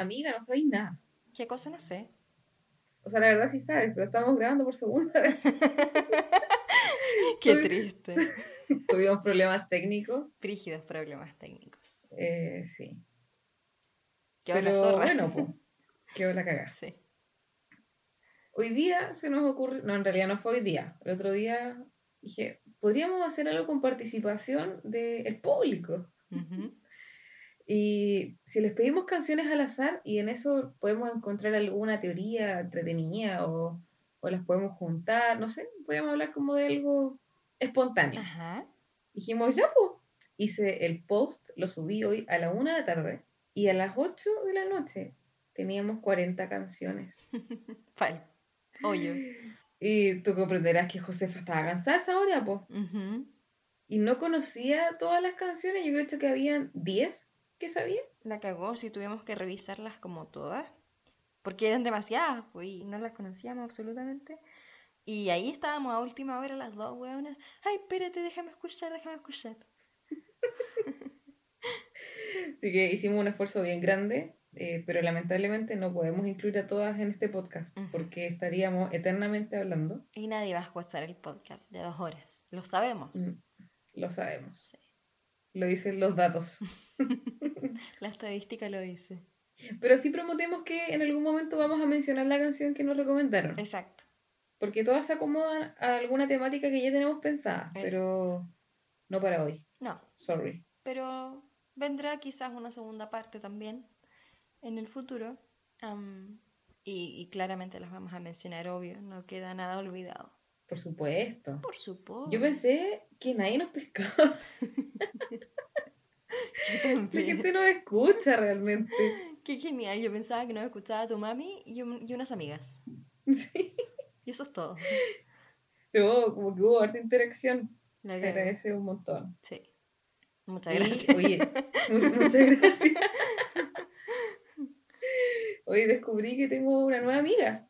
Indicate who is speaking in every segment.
Speaker 1: amiga, no sabéis nada.
Speaker 2: ¿Qué cosa no sé?
Speaker 1: O sea, la verdad sí sabes, pero estamos grabando por segunda vez.
Speaker 2: Qué triste.
Speaker 1: Tuvimos problemas técnicos.
Speaker 2: Frígidos problemas técnicos.
Speaker 1: Eh, sí.
Speaker 2: Qué buena
Speaker 1: Pero
Speaker 2: zorra.
Speaker 1: bueno, pues. Quedó la cagada.
Speaker 2: Sí.
Speaker 1: Hoy día se nos ocurre, no, en realidad no fue hoy día. El otro día dije, podríamos hacer algo con participación del público.
Speaker 2: Ujú.
Speaker 1: Y si les pedimos canciones al azar y en eso podemos encontrar alguna teoría entretenida o, o las podemos juntar, no sé, podríamos hablar como de algo espontáneo.
Speaker 2: Ajá.
Speaker 1: Dijimos, ya pues. Hice el post, lo subí hoy a la una de la tarde y a las 8 de la noche teníamos 40 canciones.
Speaker 2: Fal. Hoyo.
Speaker 1: Y tú comprenderás que Josefa estaba cansada esa hora, pues.
Speaker 2: Ujú.
Speaker 1: Y no conocía todas las canciones, yo creo que habían 10 que sabía.
Speaker 2: La cagó si tuvimos que revisarlas como todas. Porque eran demasiadas, pues, y no las conocíamos absolutamente. Y ahí estábamos a última hora las dos, weonas. Ay, espérate, déjame escuchar, déjame escuchar.
Speaker 1: Así que hicimos un esfuerzo bien grande, eh, pero lamentablemente no podemos incluir a todas en este podcast porque estaríamos eternamente hablando.
Speaker 2: Y nadie va a escuchar el podcast de dos horas. Lo sabemos.
Speaker 1: Mm, Lo sabemos.
Speaker 2: Sí.
Speaker 1: Lo dicen los datos.
Speaker 2: La estadística lo dice.
Speaker 1: Pero sí prometemos que en algún momento vamos a mencionar la canción que nos recomendaron.
Speaker 2: Exacto.
Speaker 1: Porque todas se acomodan a alguna temática que ya tenemos pensada,
Speaker 2: Exacto.
Speaker 1: pero no para hoy.
Speaker 2: No,
Speaker 1: Sorry.
Speaker 2: pero vendrá quizás una segunda parte también en el futuro. Am, y, y claramente las vamos a mencionar, obvio. No queda nada olvidado.
Speaker 1: Por supuesto.
Speaker 2: Por supuesto.
Speaker 1: Yo pensé que nadie nos pescaba. La gente no escucha realmente.
Speaker 2: Qué genial. Yo pensaba que nos escuchaba tu mami y, un- y unas amigas.
Speaker 1: Sí.
Speaker 2: Y eso es todo.
Speaker 1: Pero como que hubo harta interacción.
Speaker 2: La cagó.
Speaker 1: agradece un montón.
Speaker 2: Sí. Muchas
Speaker 1: Y,
Speaker 2: gracias.
Speaker 1: oye, muchas gracias. Hoy descubrí que tengo una nueva amiga.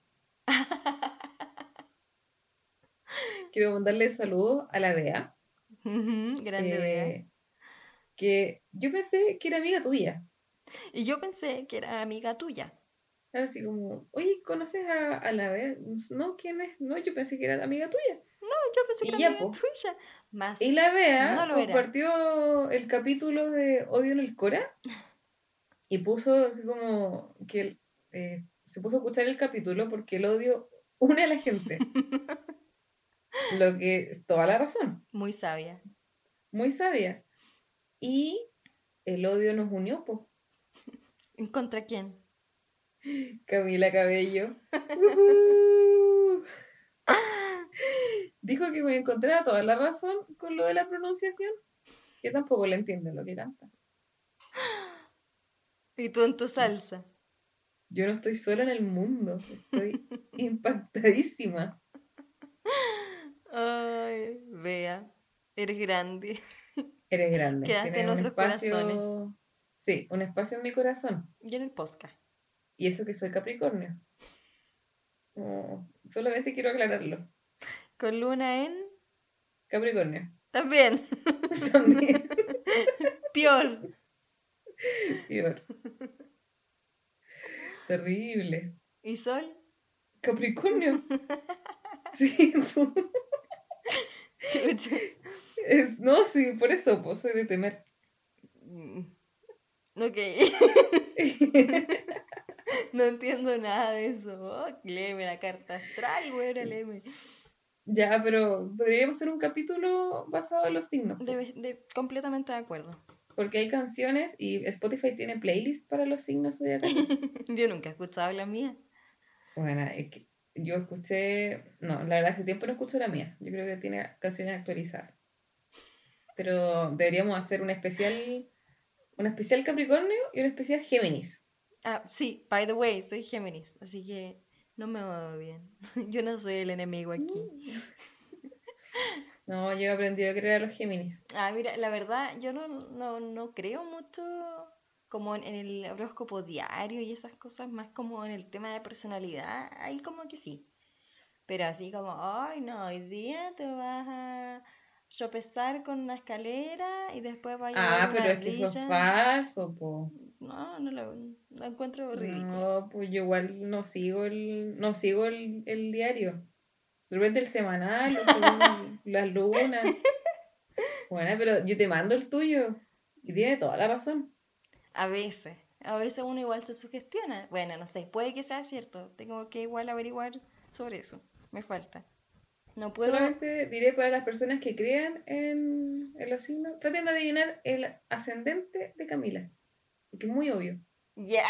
Speaker 1: Quiero mandarle saludos a la Bea.
Speaker 2: Grande Bea.
Speaker 1: eh, Que yo pensé que era amiga tuya.
Speaker 2: Y yo pensé que era amiga tuya.
Speaker 1: Así como, oye, ¿conoces a, a la Bea? No, ¿quién es? No, yo pensé que era amiga tuya.
Speaker 2: Yo pensé
Speaker 1: Y
Speaker 2: que era amiga
Speaker 1: po.
Speaker 2: tuya. Más.
Speaker 1: Y la Bea
Speaker 2: no
Speaker 1: compartió el capítulo de Odio en el Cora y puso así como que eh, se puso a escuchar el capítulo porque el odio une a la gente. Lo que toda la razón,
Speaker 2: Muy sabia.
Speaker 1: muy sabia. Y el odio nos unió, pues.
Speaker 2: ¿Contra quién?
Speaker 1: Camila Cabello. Dijo que me encontraba toda la razón con lo de la pronunciación. Que tampoco le entiendo lo que canta.
Speaker 2: Y tú en tu salsa.
Speaker 1: Yo no estoy sola en el mundo. Estoy impactadísima.
Speaker 2: Bea. Eres grande.
Speaker 1: Eres grande.
Speaker 2: Quedaste en nuestros
Speaker 1: espacio.
Speaker 2: corazones.
Speaker 1: Sí, un espacio en mi corazón.
Speaker 2: Y en el podcast.
Speaker 1: Y eso que soy Capricornio. Oh, solamente quiero aclararlo.
Speaker 2: Con luna en.
Speaker 1: Capricornio.
Speaker 2: También.
Speaker 1: También.
Speaker 2: Peor.
Speaker 1: Peor. Terrible.
Speaker 2: ¿Y sol?
Speaker 1: Capricornio. Sí. Es, no, sí, por eso, pues soy de temer.
Speaker 2: Mm. Ok. No entiendo nada de eso. Oh, léeme la carta astral, güera, léeme.
Speaker 1: ya, pero podríamos hacer un capítulo basado en los signos. po.
Speaker 2: De, de- completamente de acuerdo.
Speaker 1: Porque hay canciones y Spotify tiene playlist para los signos zodiacales.
Speaker 2: Yo nunca he escuchado la mía.
Speaker 1: Bueno, es que yo escuché, no, la verdad hace tiempo no escucho la mía. Yo creo que tiene canciones actualizadas. Pero deberíamos hacer un especial, un especial Capricornio y un especial Géminis.
Speaker 2: Ah, sí, by the way, soy Géminis, así que no me va bien. Yo no soy el enemigo aquí.
Speaker 1: No, yo he aprendido a creer a los Géminis.
Speaker 2: Ah, mira, la verdad, yo no, no, no creo mucho como en, en el horóscopo diario y esas cosas, más como en el tema de personalidad, ahí como que sí. Pero así como, ay, no, hoy día te vas a tropezar con una escalera y después vas a
Speaker 1: Ah,
Speaker 2: llevar
Speaker 1: pero
Speaker 2: una
Speaker 1: es que eso es
Speaker 2: ardilla".
Speaker 1: falso, po.
Speaker 2: no, no lo, lo encuentro ridículo.
Speaker 1: No, pues yo igual no sigo el, no sigo el, el diario. De repente el semanal, las lunas. Bueno, pero yo te mando el tuyo. Y tiene toda la razón.
Speaker 2: A veces, a veces uno igual se sugestiona. Bueno, no sé, puede que sea cierto. Tengo que igual averiguar sobre eso. Me falta. No puedo.
Speaker 1: Solamente diré para las personas que crean en, en los signos, traten de adivinar el ascendente de Camila. Porque es muy obvio.
Speaker 2: ¡Ya!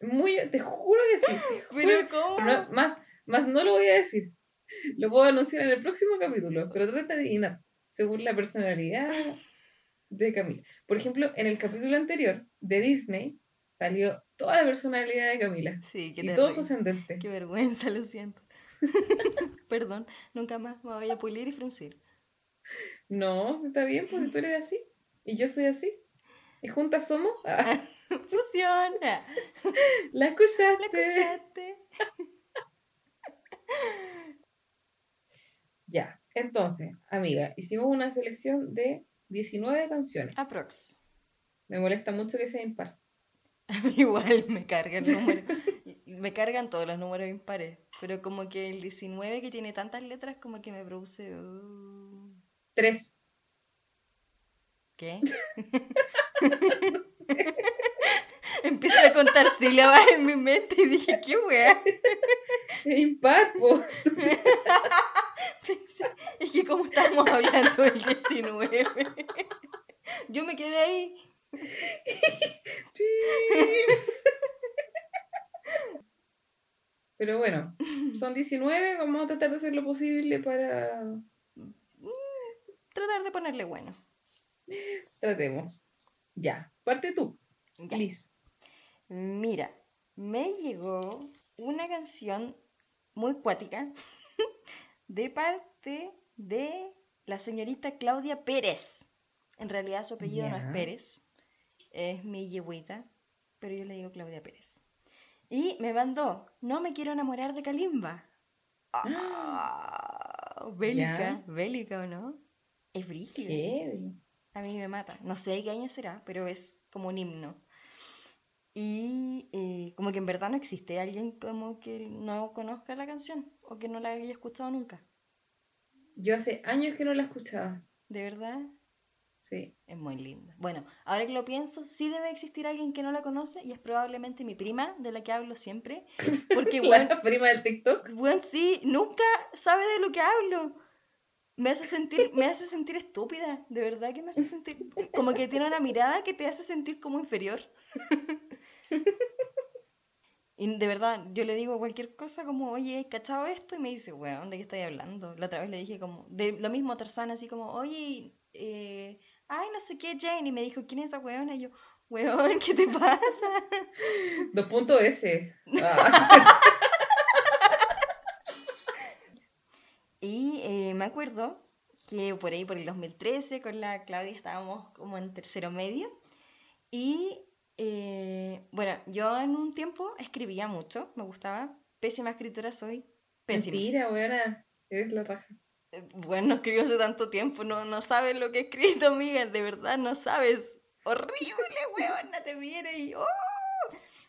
Speaker 1: Muy, te juro que sí. juro.
Speaker 2: Pero ¿cómo?
Speaker 1: No- más, más no lo voy a decir. Lo puedo anunciar en el próximo capítulo. Pero traten de adivinar según la personalidad de Camila. Por ejemplo, en el capítulo anterior de Disney salió toda la personalidad de Camila.
Speaker 2: Sí, qué
Speaker 1: Y todo su ascendente.
Speaker 2: Qué vergüenza, lo siento. Perdón, nunca más me voy a pulir y fruncir.
Speaker 1: No, está bien, pues tú eres así. Y yo soy así. Y juntas somos. Ah,
Speaker 2: Fusiona.
Speaker 1: ¿La escuchaste?
Speaker 2: La escuchaste.
Speaker 1: Ya, entonces, amiga, hicimos una selección de 19 canciones.
Speaker 2: Aprox.
Speaker 1: Me molesta mucho que sea impar.
Speaker 2: A mí igual me carga el número. me cargan todos los números impares. Pero como que el 19 que tiene tantas letras como que me produce... uh,
Speaker 1: Tres.
Speaker 2: ¿Qué? Empecé a contar sílabas en mi mente y dije, ¿qué wea?
Speaker 1: Es impar, po.
Speaker 2: Es que como estábamos hablando del 19, yo me quedé ahí.
Speaker 1: Pero bueno, son 19, vamos a tratar de hacer lo posible para...
Speaker 2: Tratar de ponerle bueno.
Speaker 1: Tratemos. Ya, parte tú,
Speaker 2: Ya.
Speaker 1: Liz.
Speaker 2: Mira, me llegó una canción muy cuática de parte de la señorita Claudia Pérez. En realidad su apellido no es Pérez, es mi yegüita, pero yo le digo Claudia Pérez. Y me mandó, no me quiero enamorar de Kalimba. Ah, bélica, bélica o no? Es brígido.
Speaker 1: Heavy.
Speaker 2: A mí me mata. No sé de qué año será, pero es como un himno. Y eh, como que en verdad no existe alguien como que no conozca la canción o que no la haya escuchado nunca.
Speaker 1: Yo hace años que no la escuchaba.
Speaker 2: De verdad,
Speaker 1: Sí.
Speaker 2: es muy linda. Bueno, ahora que lo pienso, sí debe existir alguien que no la conoce y es probablemente mi prima, de la que hablo siempre. Porque, bueno,
Speaker 1: La prima del TikTok.
Speaker 2: bueno, sí, nunca sabe de lo que hablo. Me hace sentir, me hace sentir estúpida, de verdad que me hace sentir, como que tiene una mirada que te hace sentir como inferior. Y de verdad, yo le digo cualquier cosa como, oye, ¿has cachado esto? Y me dice, weón, ¿de qué estáis hablando? La otra vez le dije como, de lo mismo Tarzán, así como, oye, eh, ay, no sé qué, Jane. Y me dijo, ¿quién es esa weona? Y yo, weón, ¿qué te pasa?
Speaker 1: Dos puntos S. Ah.
Speaker 2: Y eh, me acuerdo que por ahí, por el 2013, con la Claudia estábamos como en tercero medio. Y eh, bueno, yo en un tiempo escribía mucho, me gustaba. Pésima escritora soy. Pésima.
Speaker 1: Mentira, weona. Eres la raja.
Speaker 2: Eh, Bueno, no escribo hace tanto tiempo, no, no sabes lo que he escrito, amiga, de verdad no sabes. Horrible, weona, te viene y... ¡oh!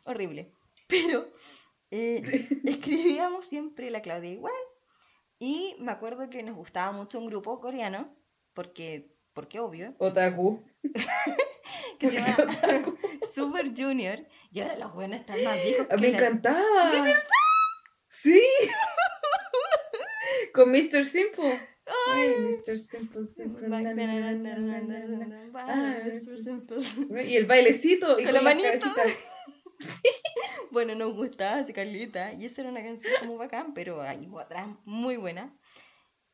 Speaker 2: Horrible. Pero eh, escribíamos siempre la Claudia igual. Y me acuerdo que nos gustaba mucho un grupo coreano, porque, porque obvio,
Speaker 1: Otaku.
Speaker 2: que se
Speaker 1: ¿Por qué
Speaker 2: llama? Super Junior. Y ahora los buenos están más viejos que
Speaker 1: Me
Speaker 2: la-
Speaker 1: encantaba. ¿De verdad? Sí. Con Mr. Simple. Ay, Mr. Simple, na, na, na. Ah,
Speaker 2: Super Simple.
Speaker 1: Y el bailecito. Y
Speaker 2: Con la manito.
Speaker 1: cabecitas.
Speaker 2: Bueno, nos gustaba ese Carlita y esa era una canción como bacán, pero hay otra muy buena.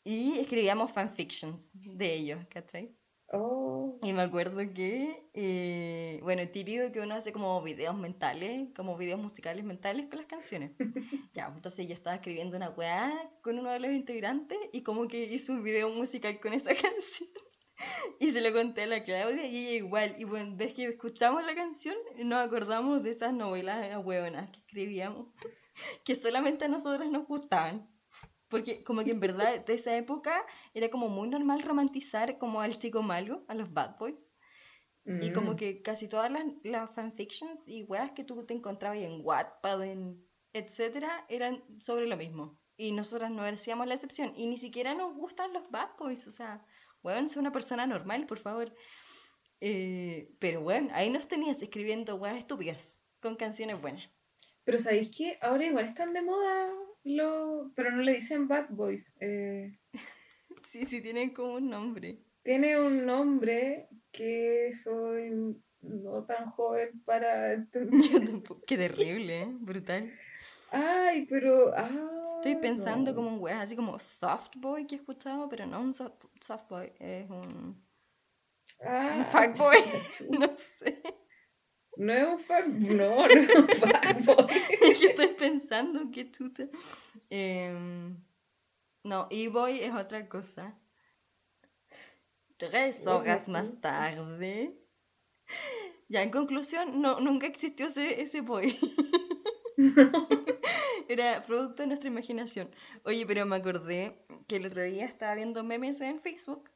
Speaker 2: Y escribíamos fanfictions de ellos, ¿cachai?
Speaker 1: Oh.
Speaker 2: Y me acuerdo que, eh, bueno, típico que uno hace como videos mentales, como videos musicales mentales con las canciones. Ya, entonces yo estaba escribiendo una weá con uno de los integrantes y como que hice un video musical con esa canción. Y se lo conté a la Claudia y ella igual. Y bueno, ves que escuchamos la canción, nos acordamos de esas novelas hueonas que escribíamos, que solamente a nosotras nos gustaban. Porque como que en verdad de esa época era como muy normal romantizar como al chico malo, a los bad boys. Y como
Speaker 1: Mm.
Speaker 2: que casi todas las, las fanfictions y weas que tú te encontrabas en Wattpad, en etcétera, eran sobre lo mismo. Y nosotras no hacíamos la excepción. Y ni siquiera nos gustan los bad boys. O sea, weón, sé una persona normal, por favor. Eh, pero bueno, ahí nos tenías escribiendo weas estúpidas con canciones buenas.
Speaker 1: Pero ¿sabéis qué? Ahora igual están de moda los... Pero no le dicen bad boys. eh,
Speaker 2: Sí, sí, tienen como un nombre.
Speaker 1: tiene un nombre que soy no tan joven para entender.
Speaker 2: Qué terrible, ¿eh? Brutal.
Speaker 1: Ay, pero... Ah,
Speaker 2: Estoy pensando
Speaker 1: no.
Speaker 2: como un weas así como soft boy que he escuchado, pero no un soft, soft boy, es un,
Speaker 1: Ah,
Speaker 2: un fuckboy. No sé.
Speaker 1: No es un fuck... No, no es un fuckboy.
Speaker 2: Es que estoy pensando qué chuta. Em, no, e-boy es otra cosa. Tres horas más tarde. Ya, en conclusión, no, nunca existió ese, ese boy. Era producto de nuestra imaginación. Oye, pero me acordé que el otro día estaba viendo memes en Facebook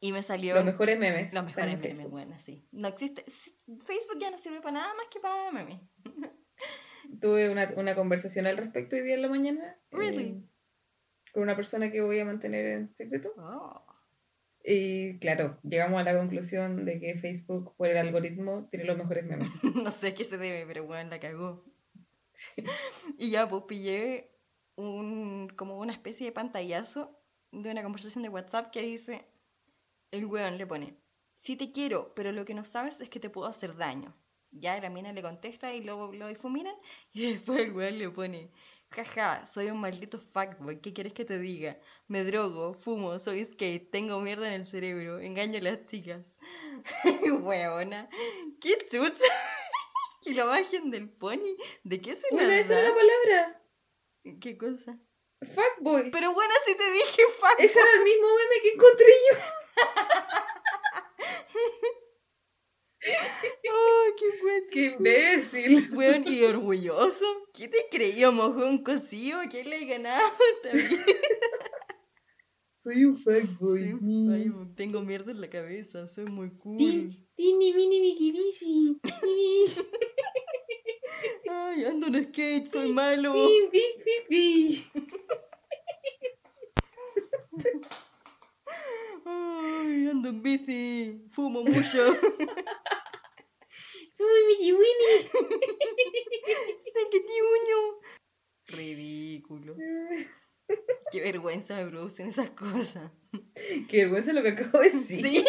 Speaker 2: y me salió
Speaker 1: Los mejores memes.
Speaker 2: los mejores memes,
Speaker 1: Facebook.
Speaker 2: bueno, sí. No existe. Facebook ya no sirve para nada más que para memes.
Speaker 1: Tuve una, una conversación al respecto hoy día en la mañana. eh,
Speaker 2: Really?
Speaker 1: con una persona que voy a mantener en secreto.
Speaker 2: Oh.
Speaker 1: Y claro, llegamos a la conclusión de que Facebook, por el algoritmo, tiene los mejores memes.
Speaker 2: No sé a qué se debe, pero bueno, la cagó.
Speaker 1: Sí.
Speaker 2: Y ya, pues pillé un, como una especie de pantallazo de una conversación de WhatsApp que dice, el weón le pone, sí te quiero, pero lo que no sabes es que te puedo hacer daño. Ya la mina le contesta y luego lo difuminan y después el weón le pone, jaja, soy un maldito fuckboy, ¿qué quieres que te diga? Me drogo, fumo, soy skate, tengo mierda en el cerebro, engaño a las chicas. Weona, qué chucha. que lo bajen del pony. ¿De qué se
Speaker 1: Bueno,
Speaker 2: la
Speaker 1: esa era la palabra.
Speaker 2: ¿Qué cosa?
Speaker 1: Fuckboy.
Speaker 2: Pero bueno, si te dije fuck.
Speaker 1: Ese era el mismo meme que encontré yo.
Speaker 2: ¡Oh, qué bueno!
Speaker 1: ¡Qué imbécil!
Speaker 2: Weón, y orgulloso. ¿Qué te creía, mojón cocido? ¿Qué le he ganado también?
Speaker 1: Soy un fuckboy.
Speaker 2: Sí, ay, tengo mierda en la cabeza, soy muy cool.
Speaker 1: Tin, tini, mini. Mini,
Speaker 2: Ay, ando en skate, soy malo.
Speaker 1: pi, pi, pi.
Speaker 2: Ay, ando en bici, fumo mucho. ¡Qué tiuño! Ridículo. Qué vergüenza me producen esas cosas.
Speaker 1: Qué vergüenza lo que acabo de decir.
Speaker 2: Sí.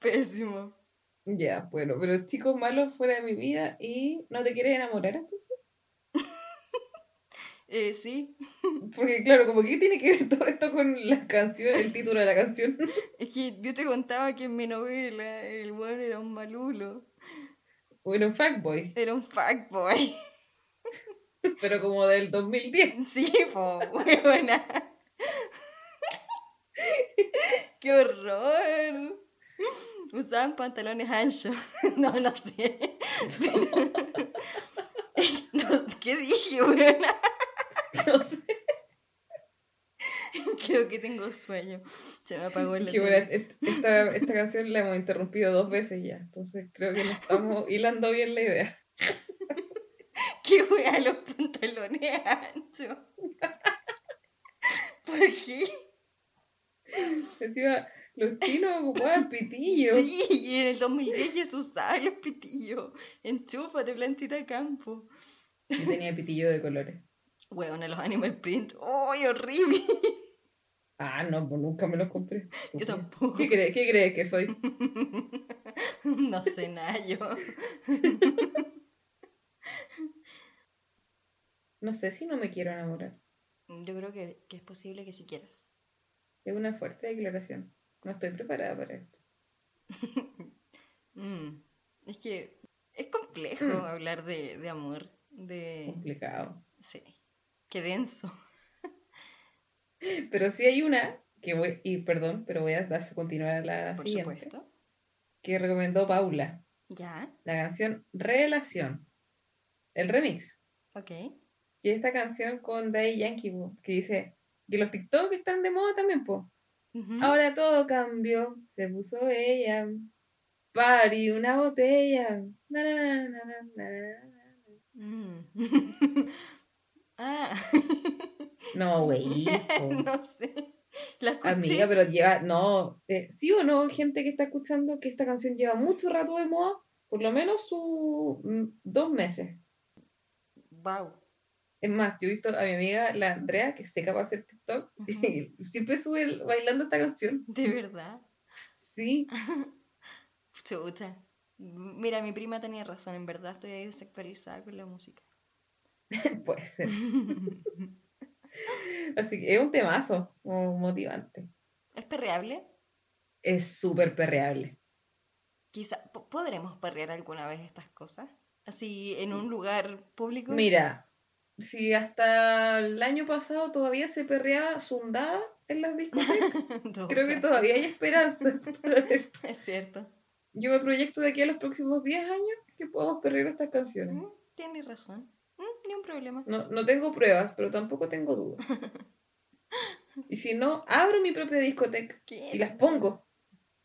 Speaker 2: Pésimo.
Speaker 1: Ya, bueno, pero chicos malos fuera de mi vida y no te quieres enamorar entonces.
Speaker 2: Eh, sí,
Speaker 1: Porque claro, como que tiene que ver todo esto con la canción, el título de la canción.
Speaker 2: es que yo te contaba que en mi novela el weón era un malulo.
Speaker 1: Bueno, fuckboy,
Speaker 2: Era un fuckboy.
Speaker 1: pero como del 2010.
Speaker 2: Sí, po, weona. ¡Qué horror! Usaban pantalones anchos. No, no sé. Pero- No sé, ¿Qué dije, weona?
Speaker 1: No sé.
Speaker 2: Creo que tengo sueño. Se me apagó el
Speaker 1: bueno, esta, esta canción la hemos interrumpido dos veces ya, entonces creo que no estamos hilando bien la idea.
Speaker 2: ¿Qué wea los pantalones anchos? ¿Por qué?
Speaker 1: Encima, los chinos ocupaban pitillo.
Speaker 2: Sí, y en el 2010 ya se usaban los pitillos. Enchúfate, plantita campo.
Speaker 1: Yo tenía pitillo de colores.
Speaker 2: Weón, los animal print. ¡Ay, horrible!
Speaker 1: Ah, no, pues nunca me los compré.
Speaker 2: Yo tampoco.
Speaker 1: ¿Qué crees, ¿Qué crees que soy?
Speaker 2: No sé nada yo.
Speaker 1: No sé si no me quiero enamorar.
Speaker 2: Yo creo que, que es posible que si quieras.
Speaker 1: Es una fuerte declaración. No estoy preparada para esto.
Speaker 2: Mm, Es que es complejo
Speaker 1: Mm.
Speaker 2: hablar de, de amor. De...
Speaker 1: Complicado.
Speaker 2: Sí. Qué denso.
Speaker 1: Pero sí hay una, que voy, y perdón, pero voy a continuar la
Speaker 2: Por supuesto.
Speaker 1: Que recomendó Paula.
Speaker 2: Ya.
Speaker 1: La canción Relación. El remix.
Speaker 2: Ok.
Speaker 1: Y esta canción con Day Yankee, que dice que los TikTok están de moda también, po. Ahora todo cambió, se puso ella. Party, una botella. Na.
Speaker 2: Ah.
Speaker 1: No, güey.
Speaker 2: no sé. La
Speaker 1: Amiga, pero lleva, no, eh, sí o no, gente que está escuchando que esta canción lleva mucho rato de moda, por lo menos su mm, dos meses.
Speaker 2: Wow.
Speaker 1: Es más, yo he visto a mi amiga, la Andrea, que se capaz de hacer TikTok, siempre sube bailando esta canción.
Speaker 2: ¿De verdad?
Speaker 1: Sí.
Speaker 2: Chucha. Mira, mi prima tenía razón, en verdad estoy desactualizada con la música.
Speaker 1: Puede ser. Así que es un temazo motivante.
Speaker 2: ¿Es perreable?
Speaker 1: Es súper perreable.
Speaker 2: Quizá, ¿podremos perrear alguna vez estas cosas? Así, en un mm. lugar público.
Speaker 1: Mira, si hasta el año pasado todavía se perreaba sundada en las discotecas, creo que todavía hay esperanza.
Speaker 2: es cierto.
Speaker 1: Yo me proyecto de aquí a los próximos 10 años que podamos perrear estas canciones.
Speaker 2: Mm, tienes razón ni un problema.
Speaker 1: No, no tengo pruebas, pero tampoco tengo dudas. y si no, abro mi propia discoteca y las pongo.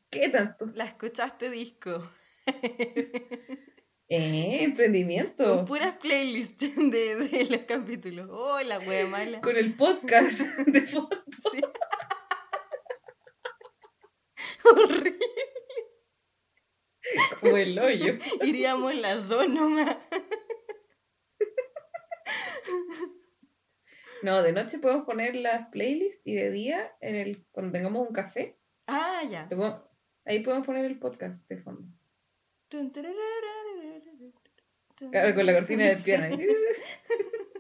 Speaker 1: ¿Qué tanto?
Speaker 2: La escuchaste disco.
Speaker 1: Eh, emprendimiento.
Speaker 2: Con puras playlists de, de los capítulos. Hola, oh, wea.
Speaker 1: Con el podcast de fondo.
Speaker 2: Sí. Horrible.
Speaker 1: Como el hoyo.
Speaker 2: Iríamos las dos nomás.
Speaker 1: No, de noche podemos poner las playlists y de día, en el, cuando tengamos un café.
Speaker 2: Ah, ya.
Speaker 1: Ahí podemos poner el podcast de fondo.
Speaker 2: Con la cortina del piano.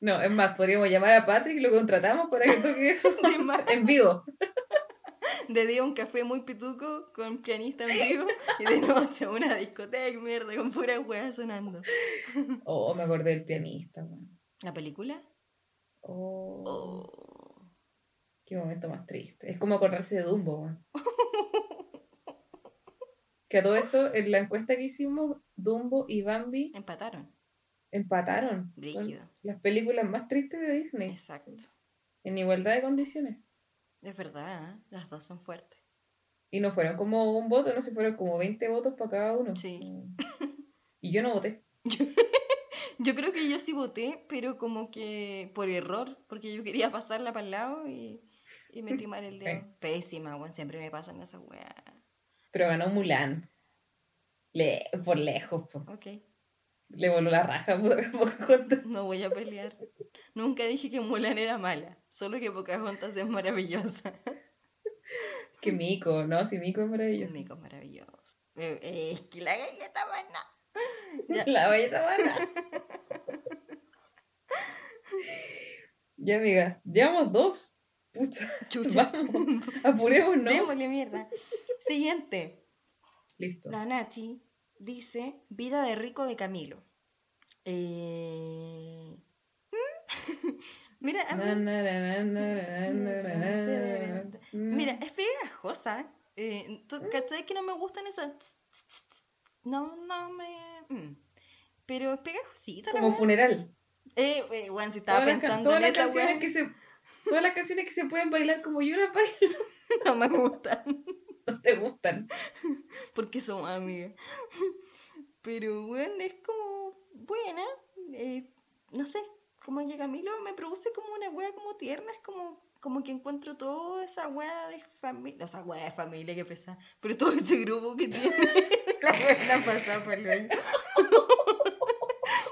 Speaker 1: No, es más, podríamos llamar a Patrick, y lo contratamos para que toque eso en vivo.
Speaker 2: De día un café muy pituco con pianista en vivo y de noche una discoteca mierda con pura wea sonando.
Speaker 1: Oh, me acordé del pianista, man.
Speaker 2: ¿La película?
Speaker 1: Oh,
Speaker 2: Oh.
Speaker 1: qué momento más triste. Es como acordarse de Dumbo, man. Que a todo esto, en la encuesta que hicimos, Dumbo y Bambi
Speaker 2: Empataron.
Speaker 1: empataron. Son
Speaker 2: Brígido.
Speaker 1: las películas más tristes de Disney.
Speaker 2: Exacto.
Speaker 1: En igualdad de condiciones.
Speaker 2: Es verdad, ¿eh? las dos son fuertes.
Speaker 1: Y no fueron como un voto, no se fueron como 20 votos para cada uno.
Speaker 2: Sí.
Speaker 1: Y yo no voté.
Speaker 2: Yo creo que yo sí voté, pero como que por error, porque yo quería pasarla para el lado y, y metí mal el dedo.
Speaker 1: Sí.
Speaker 2: Pésima, weón, siempre me pasan esas weas.
Speaker 1: Pero ganó Mulan. Le, por lejos, po.
Speaker 2: Ok,
Speaker 1: Le voló la raja por
Speaker 2: no voy a pelear. Nunca dije que Mulan era mala, solo que Pocahontas es maravillosa.
Speaker 1: Que Mico, ¿no? Sí, Mico es maravilloso.
Speaker 2: Mico es maravilloso. Eh, eh, es que la galleta. Ya.
Speaker 1: La valleta barra. ya, amiga. Llevamos dos. Pucha.
Speaker 2: Chucha.
Speaker 1: Vamos. Apurémonos.
Speaker 2: Démosle mierda. Siguiente.
Speaker 1: Listo.
Speaker 2: La Nachi dice Vida de rico de Camilo. Eh... ¿Mm? Mira.
Speaker 1: Mm.
Speaker 2: Mira, es pegajosa. Eh, eh ¿Tú mm. cachai que no me gustan esas? No, no me... Mm. Pero es pegajosita.
Speaker 1: Como funeral.
Speaker 2: Eh, eh bueno, si estaba
Speaker 1: todas
Speaker 2: pensando las,
Speaker 1: todas
Speaker 2: en
Speaker 1: las canciones que se Todas las canciones que se pueden bailar como yo las bailo.
Speaker 2: No me gustan.
Speaker 1: No te gustan.
Speaker 2: Porque son amigas. Pero, bueno, es como buena. Eh, no sé, como que Camilo me produce como una wea como tierna, es como, como que encuentro toda esa wea de familia, o sea, wea de familia que pesa, pero todo ese grupo que tiene la buena pasada por el.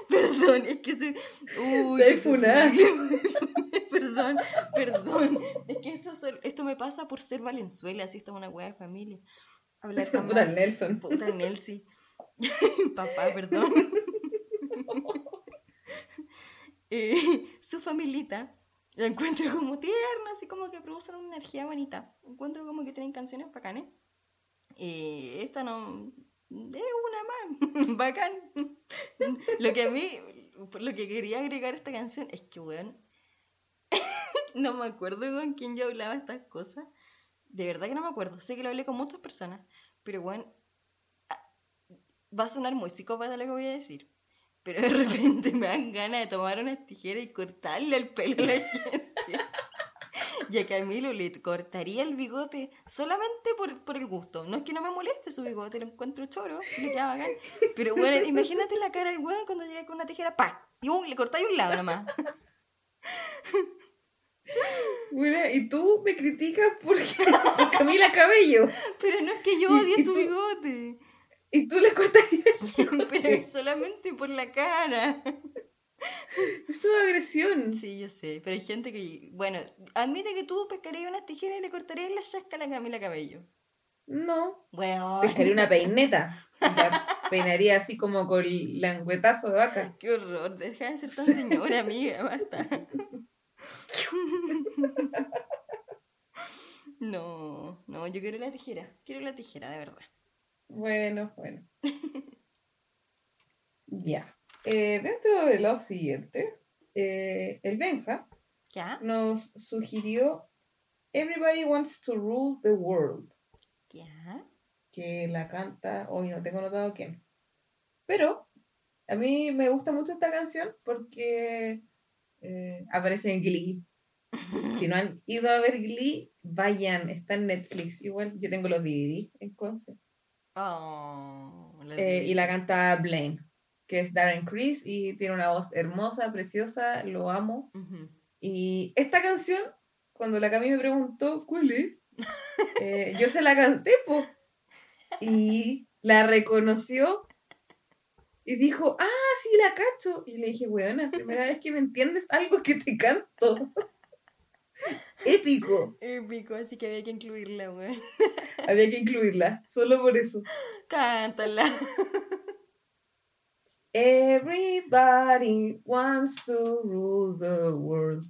Speaker 2: Perdón, es que soy. Uy,
Speaker 1: Te.
Speaker 2: Perdón, perdón. Es que esto, esto me pasa por ser Valenzuela, así esto es una wea de familia. Hablar tan
Speaker 1: Puta. Nelson.
Speaker 2: Puta Nelsi. Papá, perdón. Eh, su familita la encuentro como tierna, así como que producen una energía bonita. Encuentro como que tienen canciones bacanes. Eh, esta no. Es una más. Bacán. Lo que a mí. Lo que quería agregar a esta canción es que, weón. no me acuerdo con quién yo hablaba estas cosas. De verdad que no me acuerdo. Sé que lo hablé con muchas personas. Pero, weón, va a sonar muy psicópata lo que voy a decir. Pero de repente me dan ganas de tomar unas tijeras y cortarle el pelo a la gente. Y a Camilo le cortaría el bigote solamente por, por el gusto. No es que no me moleste su bigote, lo encuentro choro, le queda bacán. Pero bueno, imagínate la cara del weón cuando llega con una tijera, ¡pa! Y un, le cortáis un lado nomás.
Speaker 1: Bueno, y tú me criticas porque por Camila Cabello.
Speaker 2: Pero no es que yo odie su
Speaker 1: tú-
Speaker 2: bigote.
Speaker 1: Y tú le cortarías.
Speaker 2: Pero solamente por la cara.
Speaker 1: Eso es agresión.
Speaker 2: Sí, yo sé, pero hay gente que, bueno, admite que tú pescarías unas tijeras y le cortarías la chasca a la Camila Cabello.
Speaker 1: No.
Speaker 2: Bueno,
Speaker 1: Pescaría una peineta. La peinaría así como con languetazo de vaca.
Speaker 2: qué horror, deja de ser tan señora, amiga, basta. No, no, yo quiero la tijera, quiero la tijera, de verdad.
Speaker 1: Bueno, bueno. Ya. Eh, dentro de lo siguiente, eh, el Benja
Speaker 2: ¿Ya?
Speaker 1: nos sugirió Everybody Wants to Rule the World,
Speaker 2: ¿Ya?
Speaker 1: que la canta, hoy no tengo notado quién. Pero a mí me gusta mucho esta canción porque eh, aparece en Glee. Si no han ido a ver Glee, vayan, está en Netflix. Igual yo tengo los DVD en Conce.
Speaker 2: Oh, la
Speaker 1: Eh, y la canta Blaine, que es Darren Criss y tiene una voz hermosa, preciosa, lo amo. Y esta canción, cuando la Cami me preguntó cuál es, eh, yo se la canté, po, y la reconoció y dijo, ah, sí, la cacho. Y le dije, weona, primera vez que me entiendes algo que te canto. Épico.
Speaker 2: Épico, así que había que incluirla, weón.
Speaker 1: Había que incluirla, solo por eso.
Speaker 2: Cántala.
Speaker 1: Everybody wants to rule the world.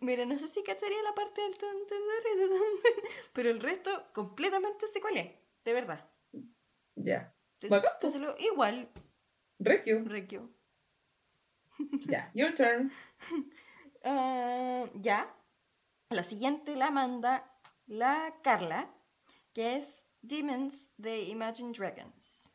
Speaker 2: Mira, no sé si cacharía la parte del pero el resto completamente sé cuál es, de verdad.
Speaker 1: Ya.
Speaker 2: Lo- igual,
Speaker 1: Regio.
Speaker 2: Requio.
Speaker 1: Ya, your turn.
Speaker 2: Ah, ya. La siguiente la manda la Carla, que es Demons de Imagine Dragons.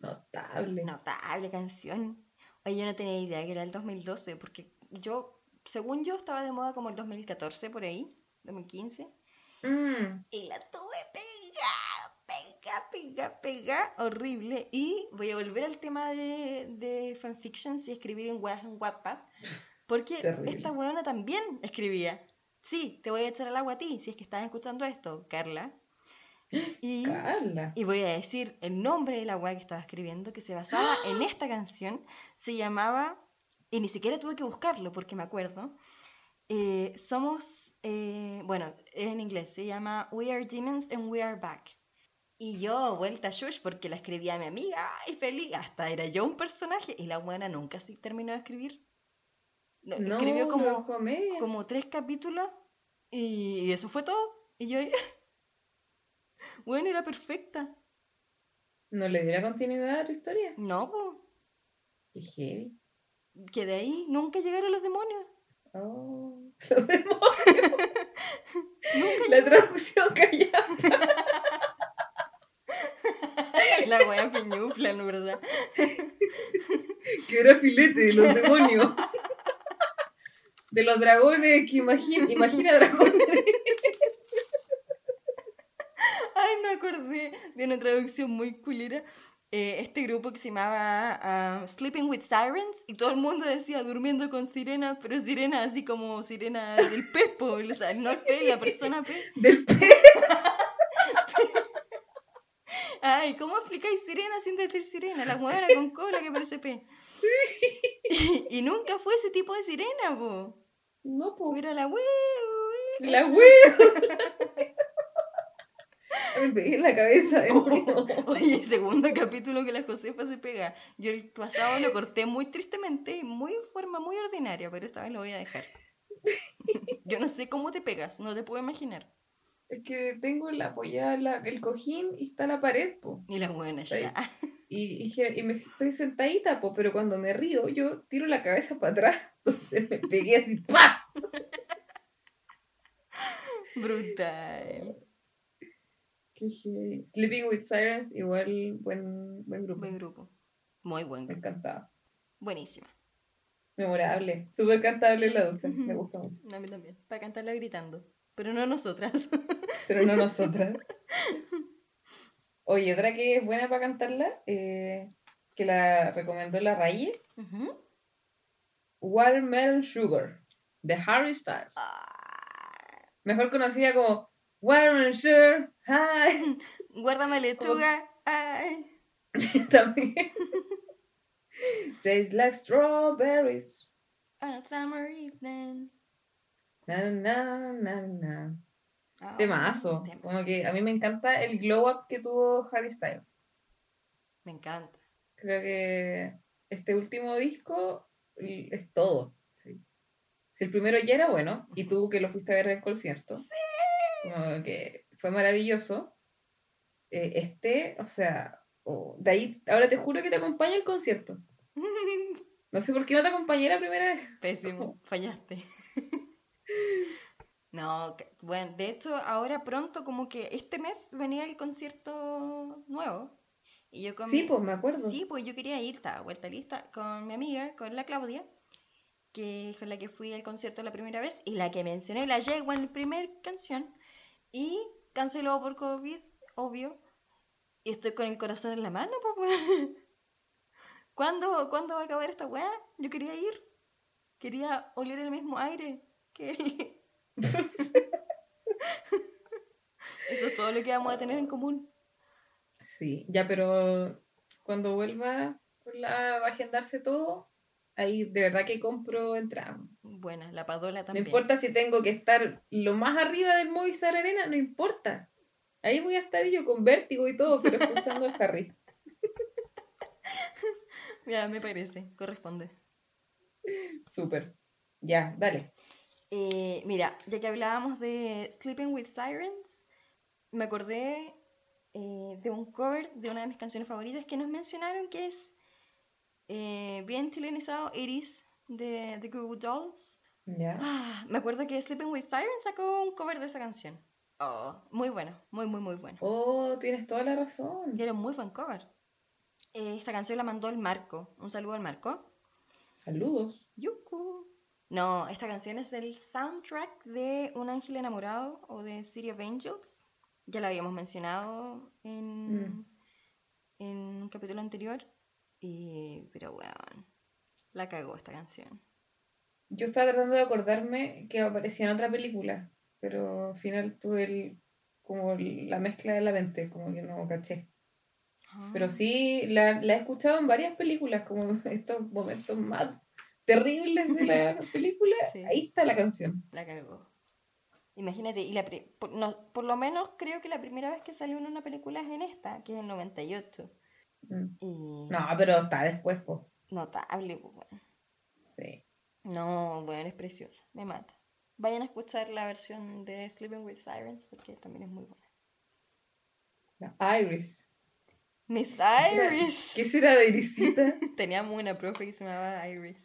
Speaker 1: Notable.
Speaker 2: Notable canción. Oye, yo no tenía idea que era el 2012, porque yo, según yo, estaba de moda como el 2014, por ahí, 2015.
Speaker 1: Mm,
Speaker 2: Y la tuve pega, pega, pega, pega, horrible. Y voy a volver al tema de, de fanfictions y escribir en, Wa- en Wattpad. Porque
Speaker 1: Terrible.
Speaker 2: esta weona también escribía. Sí, te voy a echar al agua a ti, si es que estás escuchando esto, Carla. Y,
Speaker 1: Carla.
Speaker 2: y voy a decir el nombre de la weá que estaba escribiendo, que se basaba en esta canción. Se llamaba, y ni siquiera tuve que buscarlo porque me acuerdo. eh, somos, eh, bueno, es en inglés, se llama We Are Demons and We Are Back. Y yo, vuelta a Shush, porque la escribía mi amiga, ay, feliz, hasta era yo un personaje, y la buena nunca se terminó de escribir. No,
Speaker 1: No,
Speaker 2: escribió como,
Speaker 1: a media.
Speaker 2: como tres capítulos, y eso fue todo. Y yo, bueno, era perfecta.
Speaker 1: ¿No le diera continuidad a tu historia?
Speaker 2: No, po,
Speaker 1: Qué heavy.
Speaker 2: que de ahí nunca llegaron los demonios.
Speaker 1: Oh.
Speaker 2: Nunca
Speaker 1: La traducción callada.
Speaker 2: La wea piñufla, ¿no verdad?
Speaker 1: Que era filete de los demonios. De los dragones que imagina, imagina dragones.
Speaker 2: Ay, me acordé de una traducción muy culera. Eh, este grupo que se llamaba ah, Sleeping with Sirens y todo el mundo decía durmiendo con sirenas, pero sirenas así como sirena del pez, o sea, no el pez, la persona pez.
Speaker 1: Del pez.
Speaker 2: Ay, ¿cómo explicáis sirena sin decir sirena? La huevona con cola que parece pez. Y, y nunca fue ese tipo de sirena, po.
Speaker 1: No, pues.
Speaker 2: Era la wea,
Speaker 1: La huevo. Me pegué en la cabeza. nuevo.
Speaker 2: Oye, segundo capítulo que la Josefa se pega. Yo el pasado lo corté muy tristemente y muy forma muy ordinaria, pero esta vez lo voy a dejar. Yo no sé cómo te pegas, no te puedo imaginar.
Speaker 1: Es que tengo la apoyada la- el cojín y está la pared, po.
Speaker 2: Y la buena ya.
Speaker 1: Y, y, y me estoy sentadita, po, pero cuando me río, yo tiro la cabeza para atrás. Entonces me pegué así, ¡pa!
Speaker 2: Brutal.
Speaker 1: Sleeping with Sirens, igual buen, buen grupo.
Speaker 2: Buen grupo. Muy buen
Speaker 1: Me
Speaker 2: grupo.
Speaker 1: encantaba.
Speaker 2: Buenísima.
Speaker 1: Memorable. Súper cantable la ducha. Me gusta mucho.
Speaker 2: A mí también. Para cantarla gritando. Pero no nosotras.
Speaker 1: Pero no nosotras. Oye, otra que es buena para cantarla, eh, que la recomendó la Raye,
Speaker 2: Ujú.
Speaker 1: Watermelon Sugar, de Harry Styles.
Speaker 2: Ah.
Speaker 1: Mejor conocida como Watermelon Sugar High.
Speaker 2: Guárdame lechuga. Ay.
Speaker 1: También. Tastes like strawberries.
Speaker 2: On a summer evening.
Speaker 1: Na, na, na, na.
Speaker 2: Ah,
Speaker 1: Temazo.
Speaker 2: tema.
Speaker 1: Como que a mí me encanta el glow up que tuvo Harry Styles.
Speaker 2: Me encanta.
Speaker 1: Creo que este último disco es todo. sí. Si el primero ya era bueno, y tú que lo fuiste a ver en el concierto, como que fue maravilloso, eh, este, o sea, oh, de ahí, ahora te juro que te acompaña el concierto. No sé por qué no te acompañé la primera vez.
Speaker 2: Pésimo, fallaste. No, bueno, de hecho, ahora pronto, como que este mes venía el concierto nuevo. Y yo con
Speaker 1: Sí,
Speaker 2: mi-
Speaker 1: pues me acuerdo.
Speaker 2: Sí, pues yo quería ir, estaba vuelta lista, con mi amiga, con la Claudia, que con la que fui al concierto la primera vez, y la que mencioné, la yegua en la primera canción, y canceló por COVID, obvio, y estoy con el corazón en la mano, pues weón. ¿Cuándo, ¿Cuándo va a acabar esta weá? Yo quería ir, quería oler el mismo aire que. Eso es todo lo que vamos a tener en común.
Speaker 1: Sí, ya, pero cuando vuelva la, a agendarse todo, ahí de verdad que compro entrada.
Speaker 2: Buena, la Padola
Speaker 1: No
Speaker 2: también.
Speaker 1: importa si tengo que estar lo más arriba del Movistar Arena, no importa. Ahí voy a estar yo con vértigo y todo, pero escuchando al Harry.
Speaker 2: Ya, me parece, corresponde.
Speaker 1: Súper. Ya, dale.
Speaker 2: Eh, mira, ya que hablábamos de Sleeping with Sirens, me acordé eh, de un cover de una de mis canciones favoritas que nos mencionaron, que es eh, bien chilenizado, Iris, de The Goo Goo Dolls.
Speaker 1: Ya.
Speaker 2: Ah, me acuerdo que Sleeping with Sirens sacó un cover de esa canción. Oh, muy bueno, muy, muy, muy bueno.
Speaker 1: Oh, tienes toda la razón.
Speaker 2: Y era un muy buen cover. Eh, esta canción la mandó el Marco. Un saludo al Marco.
Speaker 1: Saludos.
Speaker 2: Yuku. No, esta canción es del soundtrack de Un ángel enamorado o de City of Angels. Ya la habíamos mencionado en,
Speaker 1: Mm.
Speaker 2: en un capítulo anterior. Y, pero bueno, la cagó esta canción.
Speaker 1: Yo estaba tratando de acordarme que aparecía en otra película, pero al final tuve el, como la mezcla de la mente, como que no caché. Pero
Speaker 2: Ah,
Speaker 1: sí, la, la he escuchado en varias películas, como estos momentos más terribles de la película.
Speaker 2: Sí.
Speaker 1: Ahí está la canción.
Speaker 2: La cagó. Imagínate, y la por, no- por lo menos creo que la primera vez que salió en una película es en esta, que es el 98.
Speaker 1: Mm.
Speaker 2: Y
Speaker 1: No, pero está después, pues.
Speaker 2: notable, pues, bueno.
Speaker 1: Sí.
Speaker 2: No, bueno, es preciosa, me mata. Vayan a escuchar la versión de Sleeping with Sirens porque también es muy buena.
Speaker 1: La Iris.
Speaker 2: Miss Iris.
Speaker 1: ¿Qué será de Irisita?
Speaker 2: Teníamos una profe que se llamaba Iris.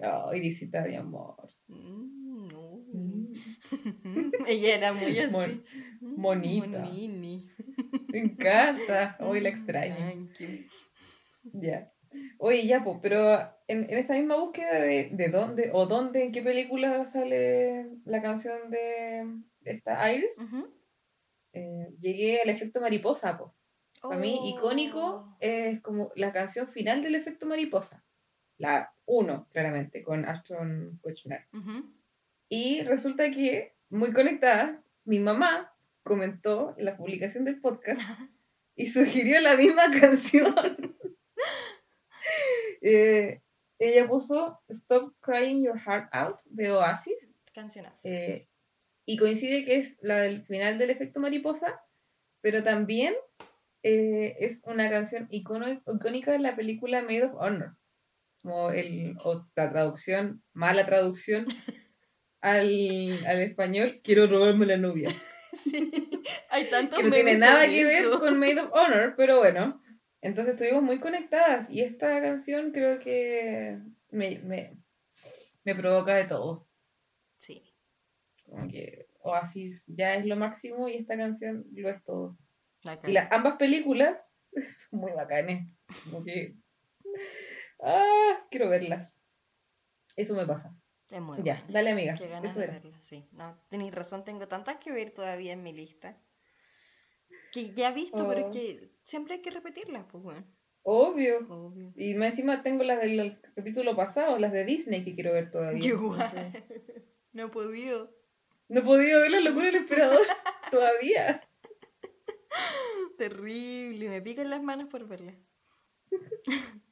Speaker 1: Oh, Irisita, mi amor.
Speaker 2: Mm, no.
Speaker 1: Mm.
Speaker 2: Ella era muy así.
Speaker 1: Mon-
Speaker 2: Mm,
Speaker 1: monita.
Speaker 2: monini.
Speaker 1: Me encanta. Hoy la extraño. Ya. Oye, ya, pues, pero en, en esta misma búsqueda de, de dónde o dónde, en qué película sale la canción de esta Iris, eh, llegué al efecto mariposa, pues. Para mí,
Speaker 2: Oh.
Speaker 1: icónico es como la canción final del efecto mariposa. La 1, claramente, con Ashton Kutcher. Y resulta que, muy conectadas, mi mamá comentó la publicación del podcast y sugirió la misma canción. Eh, ella puso Stop Crying Your Heart Out de Oasis
Speaker 2: Cancionazo.
Speaker 1: eh, y coincide que es la del final del efecto mariposa, pero también eh, es una canción icono- icónica de la película Made of Honor, como el, o la traducción, mala traducción al, al español, quiero robarme la novia.
Speaker 2: Sí. Hay tantos
Speaker 1: que no tiene nada que ver con Made of Honor, pero bueno. Entonces estuvimos muy conectadas y esta canción creo que me, me, me provoca de todo.
Speaker 2: Sí.
Speaker 1: Como que Oasis ya es lo máximo y esta canción lo es todo.
Speaker 2: La
Speaker 1: Y las ambas películas son muy bacanes. Como que. Ah, quiero verlas. Eso me pasa.
Speaker 2: Es muy
Speaker 1: Ya,
Speaker 2: buena.
Speaker 1: dale amiga.
Speaker 2: Qué ganas
Speaker 1: Eso
Speaker 2: de
Speaker 1: era.
Speaker 2: verla, sí. No, tenéis razón, tengo tantas que ver todavía en mi lista. Que ya he visto, pero es
Speaker 1: Oh.
Speaker 2: que siempre hay que repetirlas, pues bueno.
Speaker 1: Obvio.
Speaker 2: Obvio.
Speaker 1: Y más encima tengo las del capítulo pasado, las de Disney que quiero ver todavía.
Speaker 2: Yo igual. No he podido.
Speaker 1: No he podido ver la locura del emperador todavía.
Speaker 2: Terrible, me pican las manos por verla.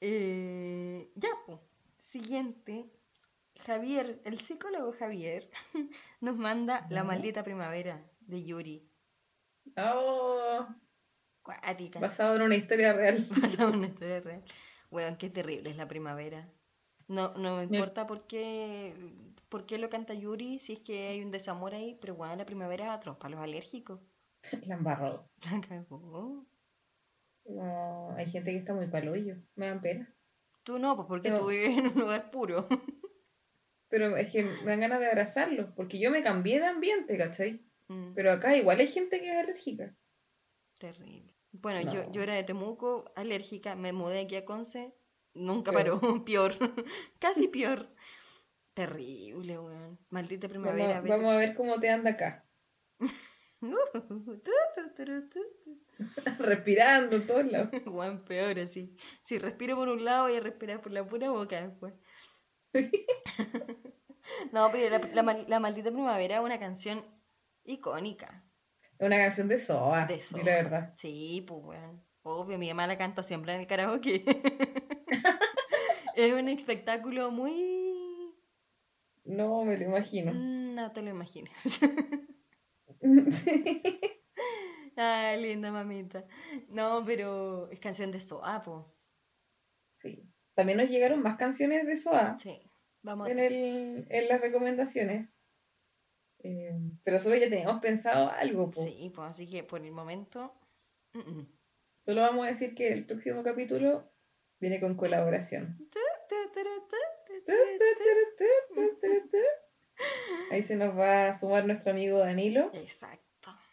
Speaker 2: Eh, ya, pues. Siguiente. Javier, el psicólogo Javier, nos manda La maldita primavera de Yuri.
Speaker 1: Oh,
Speaker 2: Cuática.
Speaker 1: basado en una historia real.
Speaker 2: Basado en una historia real. Weón, qué terrible es la primavera. No, no me importa por qué, por qué lo canta Yuri si es que hay un desamor ahí, pero bueno, la primavera atroz para los alérgicos.
Speaker 1: La embarró.
Speaker 2: La cagó.
Speaker 1: No, hay gente que está muy palollo. Me dan pena.
Speaker 2: Tú no, pues porque
Speaker 1: No.
Speaker 2: tú vives en un lugar puro.
Speaker 1: Pero es que me dan ganas de abrazarlos. Porque yo me cambié de ambiente, ¿cachai?
Speaker 2: Mm,
Speaker 1: Pero acá igual hay gente que es alérgica.
Speaker 2: terrible. Bueno, yo, yo era de Temuco, alérgica, me mudé aquí a Conce, nunca
Speaker 1: Peor.
Speaker 2: paró, peor, casi peor. Terrible, weón. Maldita primavera.
Speaker 1: Vamos,
Speaker 2: vete-
Speaker 1: vamos a ver cómo te anda acá. Respirando en todos lados.
Speaker 2: Juan, peor así. Si respiro por un lado, voy a respirar por la pura boca después. no, pero la, la mal- la maldita primavera es una canción icónica.
Speaker 1: Una canción de Soa.
Speaker 2: De Soa.
Speaker 1: la verdad.
Speaker 2: Sí, pues, weón. Obvio, mi mamá la canta siempre en el karaoke. es un espectáculo muy.
Speaker 1: No, me lo imagino.
Speaker 2: No te lo imagines. Ay, linda mamita. No, pero es canción de Soa, po.
Speaker 1: sí. También nos llegaron más canciones de Soa
Speaker 2: Sí, vamos a
Speaker 1: en, el, en las recomendaciones. Eh, pero solo ya teníamos pensado algo. po.
Speaker 2: Sí, pues así que por el momento. mm, mm.
Speaker 1: Solo vamos a decir que el próximo capítulo viene con colaboración. Ahí se nos va a sumar nuestro amigo Danilo.
Speaker 2: Exacto.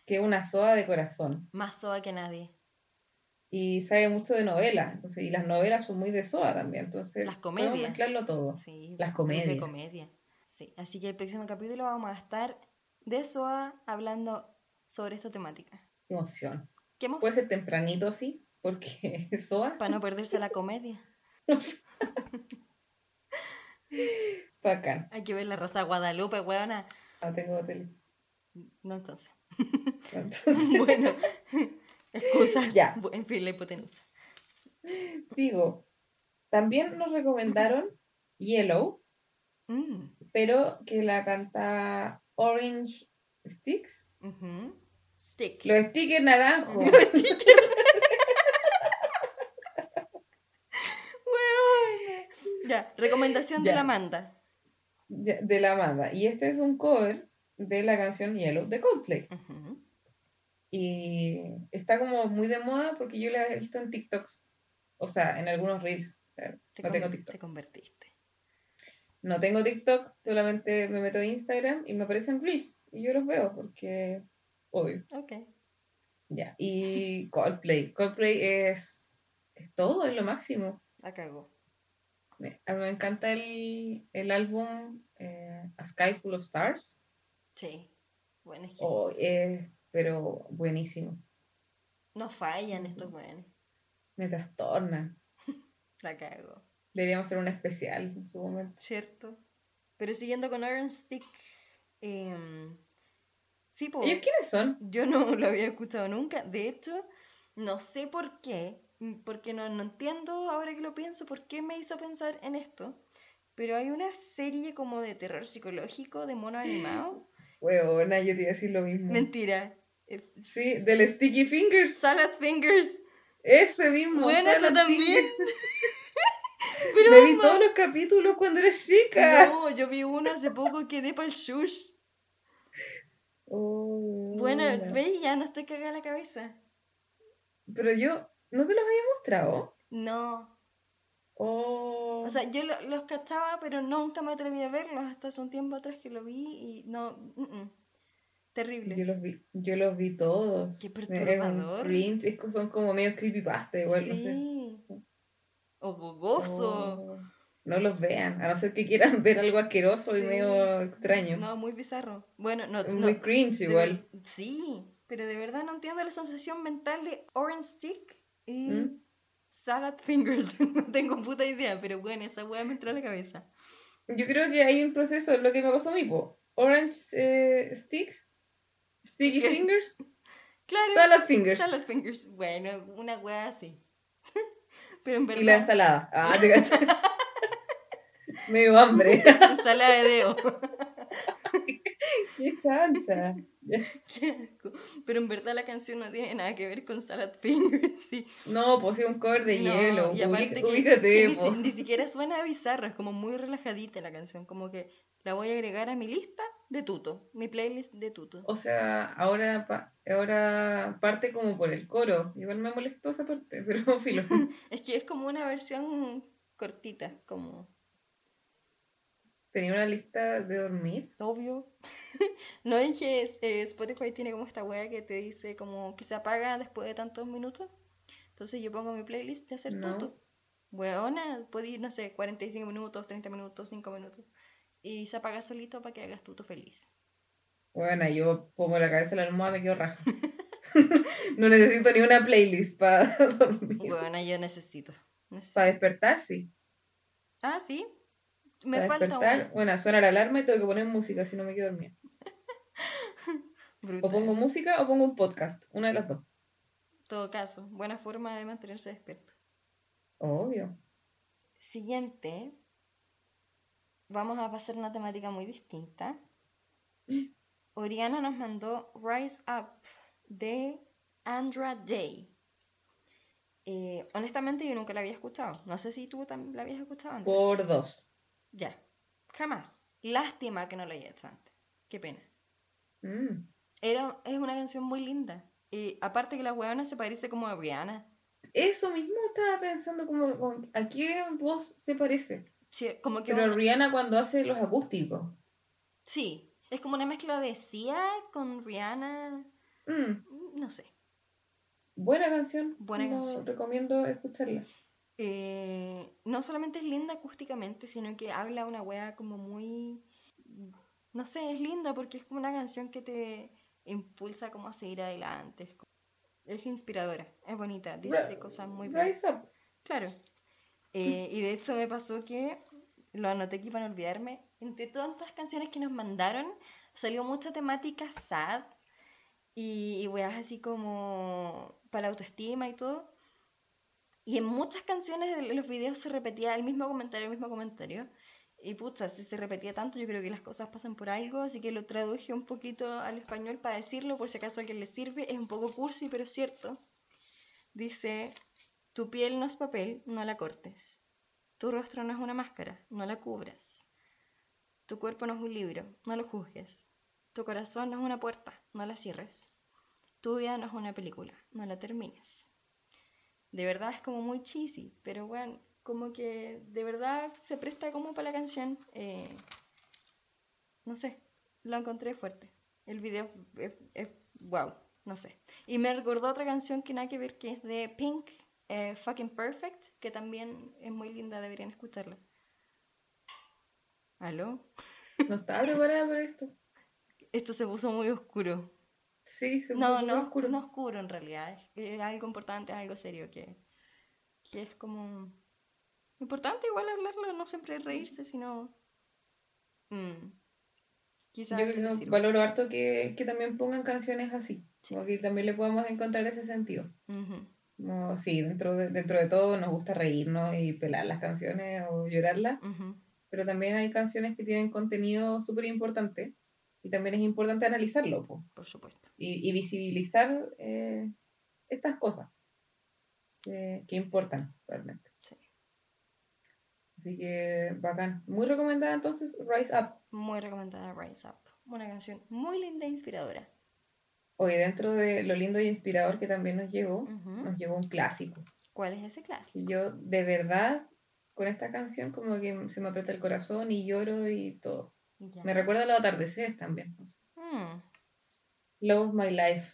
Speaker 1: que es una soa de corazón.
Speaker 2: Más soa que nadie.
Speaker 1: Y sabe mucho de novelas. Entonces, y las novelas son muy de soa también. Entonces,
Speaker 2: Las
Speaker 1: podemos
Speaker 2: comedias.
Speaker 1: mezclarlo todo.
Speaker 2: Sí,
Speaker 1: Las
Speaker 2: es de
Speaker 1: comedias.
Speaker 2: comedia. Sí, así que el próximo capítulo vamos a estar de SOA hablando sobre esta temática.
Speaker 1: Qué emoción.
Speaker 2: ¿Qué hemos?
Speaker 1: Puede ser tempranito así, porque soa,
Speaker 2: Para no perderse la comedia.
Speaker 1: bacán.
Speaker 2: Hay que ver la Rosa de Guadalupe, weona.
Speaker 1: No tengo tele.
Speaker 2: No, entonces.
Speaker 1: Entonces,
Speaker 2: bueno, excusas.
Speaker 1: Ya.
Speaker 2: En fin, la hipotenusa.
Speaker 1: sigo. También nos recomendaron Yellow,
Speaker 2: Mm,
Speaker 1: pero que la canta Orange Sticks.
Speaker 2: ujú. Stick.
Speaker 1: Los stickers naranjos.
Speaker 2: Ya, recomendación de la Amanda.
Speaker 1: De la banda. Y este es un cover de la canción Yellow de Coldplay. Y está como muy de moda porque yo la he visto en TikToks. O sea, en algunos reels. claro.
Speaker 2: Te,
Speaker 1: No tengo TikTok.
Speaker 2: te convertiste.
Speaker 1: No tengo TikTok, solamente me meto a Instagram y me aparecen reels. Y yo los veo porque, obvio.
Speaker 2: Ok.
Speaker 1: Ya. Y Coldplay. Coldplay es, es todo, es lo máximo.
Speaker 2: La cagó.
Speaker 1: Me- A mí me encanta el, el álbum eh, A Sky Full of Stars.
Speaker 2: Sí. Bueno, es que
Speaker 1: Oh, es- pero buenísimo.
Speaker 2: no fallan estos weones.
Speaker 1: Me trastorna.
Speaker 2: La cago.
Speaker 1: Deberíamos hacer un especial en su momento.
Speaker 2: ¿Cierto? Pero siguiendo con Iron Stick. em, sí, po,
Speaker 1: ¿Ellos quiénes son?
Speaker 2: yo no lo había escuchado nunca. De hecho, no sé por qué. Mm, Porque no, no entiendo ahora que lo pienso por qué me hizo pensar en esto. Pero hay una serie como de terror psicológico de mono animado.
Speaker 1: Huevona, yo te iba a decir lo mismo.
Speaker 2: Mentira. eh,
Speaker 1: Sí, del Sticky Fingers.
Speaker 2: Salad Fingers.
Speaker 1: Ese mismo.
Speaker 2: Bueno, tú también. Pero
Speaker 1: Me vi
Speaker 2: no.
Speaker 1: todos los capítulos cuando era chica.
Speaker 2: No, yo vi uno hace poco y quedé para el shush.
Speaker 1: Oh,
Speaker 2: Bueno, ve, ya no estoy cagada la cabeza.
Speaker 1: Pero yo, ¿no te los había mostrado?
Speaker 2: No.
Speaker 1: Oh.
Speaker 2: O sea, yo lo- los cachaba, pero nunca me atreví a verlos hasta hace un tiempo atrás que lo vi y no. mm, mm. Terrible.
Speaker 1: yo los vi, yo los vi todos.
Speaker 2: Qué
Speaker 1: Me- es un
Speaker 2: perturbador.
Speaker 1: es son como medio creepypasta igual, no sé.
Speaker 2: sí. O gogoso.
Speaker 1: Oh. no los vean, a no ser que quieran ver algo asqueroso y
Speaker 2: Sí.
Speaker 1: medio extraño.
Speaker 2: No, muy bizarro. Bueno, no,
Speaker 1: Es
Speaker 2: no,
Speaker 1: muy cringe igual.
Speaker 2: Sí, pero de verdad no entiendo la asociación mental de Orange Stick y
Speaker 1: ¿Mm?
Speaker 2: Salad Fingers. no tengo puta idea, pero bueno, esa weá me entró a la cabeza.
Speaker 1: Yo creo que hay un proceso, lo que me pasó a mí, po. Orange eh, sticks, sticky
Speaker 2: ¿Qué?
Speaker 1: fingers,
Speaker 2: Claro,
Speaker 1: salad fingers
Speaker 2: Salad Fingers. Bueno, una weá así. pero en verdad.
Speaker 1: y la ensalada. Ah, te cacho. Medio hambre.
Speaker 2: ensalada de dedo.
Speaker 1: Qué chancha.
Speaker 2: Qué asco. Pero en verdad la canción no tiene nada que ver con Salad Fingers. Sí.
Speaker 1: No, pues sí, un cover de
Speaker 2: No,
Speaker 1: hielo.
Speaker 2: Y aparte
Speaker 1: Ubí-
Speaker 2: que,
Speaker 1: ubícate,
Speaker 2: que ni, ni siquiera suena bizarro, es como muy relajadita la canción, como que la voy a agregar a mi lista de tuto, mi playlist de tuto.
Speaker 1: O sea, ahora, pa- ahora parte como por el coro. Igual me molestó esa parte, pero filo.
Speaker 2: Es que es como una versión cortita, como
Speaker 1: Tenía una lista de dormir.
Speaker 2: obvio. ¿No es que es- eh, Spotify tiene como esta wea que te dice como que se apaga después de tantos minutos? Entonces yo pongo mi playlist de hacer
Speaker 1: No.
Speaker 2: tuto. Weona, puede ir, no sé, 45 minutos, 30 minutos, 5 minutos. Y se apaga solito para que hagas tuto feliz.
Speaker 1: Bueno, yo pongo la cabeza en la almohada, me quedo raja. no necesito ni una playlist para dormir.
Speaker 2: Bueno, yo necesito. necesito.
Speaker 1: Para despertar, sí.
Speaker 2: Ah, sí. Me
Speaker 1: Para
Speaker 2: falta
Speaker 1: despertar,
Speaker 2: una.
Speaker 1: bueno, suena la alarma y tengo que poner música si no me quedo dormida. O pongo música o pongo un podcast, una de las dos.
Speaker 2: todo caso, buena forma de mantenerse despierto.
Speaker 1: Obvio.
Speaker 2: Siguiente. Vamos a pasar una temática muy distinta. Oriana nos mandó Rise Up de Andra Day. Eh, honestamente, yo nunca la había escuchado. No sé si tú también la habías escuchado antes.
Speaker 1: Por dos.
Speaker 2: Ya, jamás. Lástima que no la haya hecho antes. Qué pena.
Speaker 1: Mm.
Speaker 2: Era, es una canción muy linda. Y aparte que la weona se parece como a Rihanna.
Speaker 1: Eso mismo estaba pensando como, como, ¿a qué voz se parece?
Speaker 2: Sí, como que
Speaker 1: Pero
Speaker 2: una-
Speaker 1: Rihanna cuando hace los acústicos.
Speaker 2: sí, es como una mezcla de Sia con Rihanna.
Speaker 1: Mm.
Speaker 2: No sé.
Speaker 1: Buena canción.
Speaker 2: Buena
Speaker 1: No,
Speaker 2: canción.
Speaker 1: Recomiendo escucharla.
Speaker 2: Eh, no solamente es linda acústicamente, sino que habla una wea como muy... No sé, es linda porque es como una canción que te impulsa como a seguir adelante. Es, como- es inspiradora, es bonita, dice de cosas muy buenas. Claro. Eh, y de hecho me pasó que, lo anoté aquí para no olvidarme, entre tantas canciones que nos mandaron, salió mucha temática sad y, y weas así como para la autoestima y todo. Y en muchas canciones de los videos se repetía el mismo comentario, el mismo comentario. Y pucha, si se repetía tanto, yo creo que las cosas pasan por algo, así que lo traduje un poquito al español para decirlo, por si acaso alguien le sirve. Es un poco cursi, pero es cierto. Dice, tu piel no es papel, no la cortes. Tu rostro no es una máscara, no la cubras. Tu cuerpo no es un libro, no lo juzgues. Tu corazón no es una puerta, no la cierres. Tu vida no es una película, no la termines. De verdad es como muy cheesy, pero bueno, como que de verdad se presta como para la canción. eh, no sé, lo encontré fuerte. El video es, es wow, no sé. Y me recordó otra canción que nada que ver, que es de Pink, eh, Fucking Perfect, que también es muy linda, deberían escucharla. ¿Aló?
Speaker 1: No estaba preparada para esto.
Speaker 2: Esto se puso muy oscuro.
Speaker 1: Sí, se
Speaker 2: No, no,
Speaker 1: oscuro.
Speaker 2: no oscuro en realidad. Es, algo importante, es algo serio que, que es como importante igual hablarlo, no siempre reírse, sino mm, quizás
Speaker 1: Yo
Speaker 2: sirva.
Speaker 1: valoro harto que, que también pongan canciones así.
Speaker 2: Sí.
Speaker 1: Como que también le podemos encontrar ese sentido. Como, sí, dentro de, dentro de todo nos gusta reírnos y pelar las canciones o llorarlas, pero también hay canciones que tienen contenido súper importante y también es importante analizarlo po,
Speaker 2: por supuesto.
Speaker 1: y, y visibilizar eh, estas cosas que, que importan realmente.
Speaker 2: Sí.
Speaker 1: Así que bacán. Muy recomendada entonces Rise Up.
Speaker 2: Muy recomendada Rise Up. Una canción muy linda e inspiradora.
Speaker 1: Hoy dentro de lo lindo y inspirador que también nos llegó, nos llegó un clásico.
Speaker 2: ¿Cuál es ese clásico?
Speaker 1: Y yo de verdad con esta canción como que se me aprieta el corazón y lloro y todo.
Speaker 2: Ya.
Speaker 1: Me recuerda a los atardeceres también. no sé.
Speaker 2: Mm.
Speaker 1: Love of My Life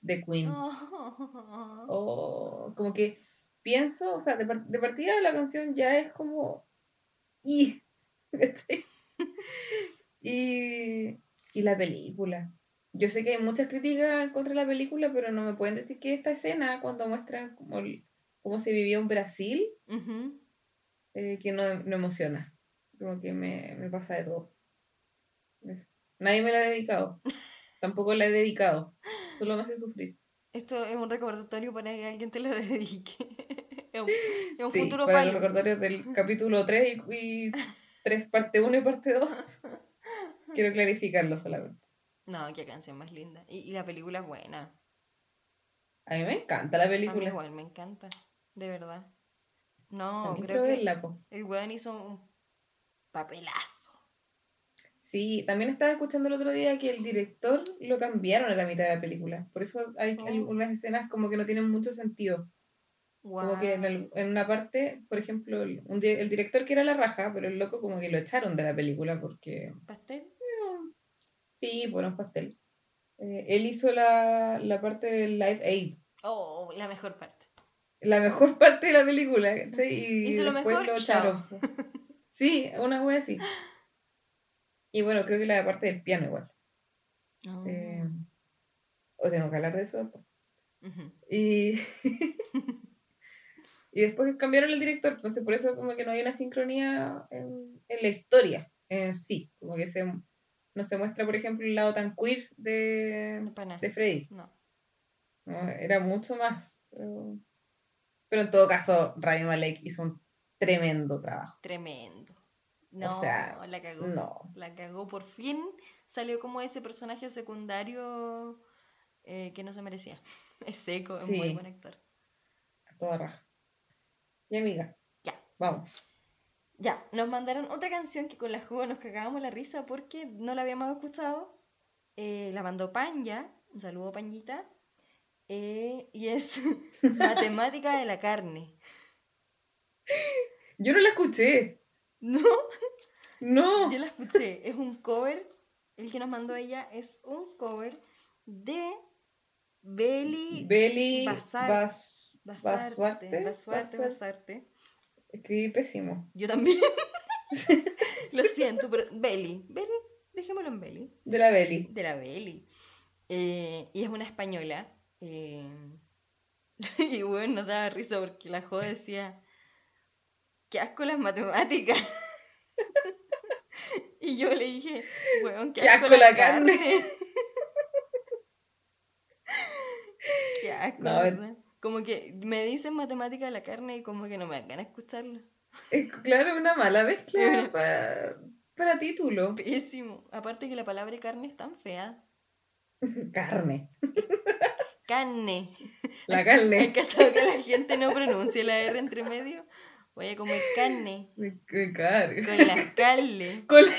Speaker 1: de Queen.
Speaker 2: Oh.
Speaker 1: Oh, como que pienso, o sea, de, de partida la canción ya es como y, y, y la película. Yo sé que hay muchas críticas contra la película, pero no me pueden decir que esta escena, cuando muestran cómo, cómo se vivió en Brasil, eh, que no, no, emociona. Como que me, me pasa de todo. Nadie me la ha dedicado. Tampoco la he dedicado. Solo me hace sufrir.
Speaker 2: Esto es un recordatorio para que alguien te lo dedique. es un,
Speaker 1: es un sí, futuro para los recordatorios del capítulo 3 y, y 3, parte 1 y parte 2. Quiero clarificarlo solamente.
Speaker 2: No, qué canción más linda. Y, y, la película es buena.
Speaker 1: A mí me encanta la película. A mí
Speaker 2: igual me encanta, de verdad. No, creo que el weón hizo un papelazo.
Speaker 1: Sí, también estaba escuchando el otro día que el director lo cambiaron a la mitad de la película. Por eso hay oh. algunas escenas como que no tienen mucho sentido. Como que en, una parte, por ejemplo, el, el, director que era la raja, pero el loco como que lo echaron de la película porque...
Speaker 2: ¿Pastel?
Speaker 1: Sí, bueno, pastel. Eh, él hizo la, la parte del Live Aid.
Speaker 2: Oh, la mejor parte.
Speaker 1: La mejor parte de la película, ¿sí? Y hizo lo mejor, lo echaron. sí, una wea así. Y bueno, creo que la parte del piano igual. Oh. Eh, o tengo que hablar de eso Y... y después cambiaron el director, entonces por eso como que no hay una sincronía en, en la historia en sí, como que se no se muestra, por ejemplo, el lado tan queer de, de Freddy. No. Era mucho más. Pero, en todo caso, Rami Malek hizo un tremendo trabajo.
Speaker 2: Tremendo. No, la cagó. No. La cagó. Por fin salió como ese personaje secundario eh, que no se merecía. Es seco, es muy buen actor.
Speaker 1: A toda raja. Y amiga.
Speaker 2: Ya.
Speaker 1: Vamos.
Speaker 2: Ya, nos mandaron otra canción que con la jugo nos cagábamos la risa porque no la habíamos escuchado. Eh, la mandó Panya, un saludo Pañita. Eh, y es Matemática de la carne.
Speaker 1: Yo no la escuché.
Speaker 2: ¿No?
Speaker 1: No.
Speaker 2: Yo la escuché. Es un cover. El que nos mandó ella es un cover de Beli.
Speaker 1: Beli
Speaker 2: Basarte. Basarte. Basarte. Basarte.
Speaker 1: Escribí pésimo.
Speaker 2: Yo también. Lo siento, pero Belly. Belly, dejémoslo en Belly.
Speaker 1: De la Belly.
Speaker 2: De la Belly. Eh, y es una española. Eh, y bueno, nos daba risa porque la joda decía, qué asco las matemáticas. y yo le dije, weón, qué, asco, la, carne. qué asco, ¿verdad? Como que me dicen matemática la carne y como que no me dan ganas de escucharlo.
Speaker 1: Es claro, una mala mezcla para, para título.
Speaker 2: Pésimo. Aparte que la palabra carne es tan fea.
Speaker 1: Carne.
Speaker 2: Carne.
Speaker 1: La carne.
Speaker 2: Que que la gente no pronuncie la R entre medio. Voy a comer carne.
Speaker 1: Con carne.
Speaker 2: Con la carne.
Speaker 1: Con la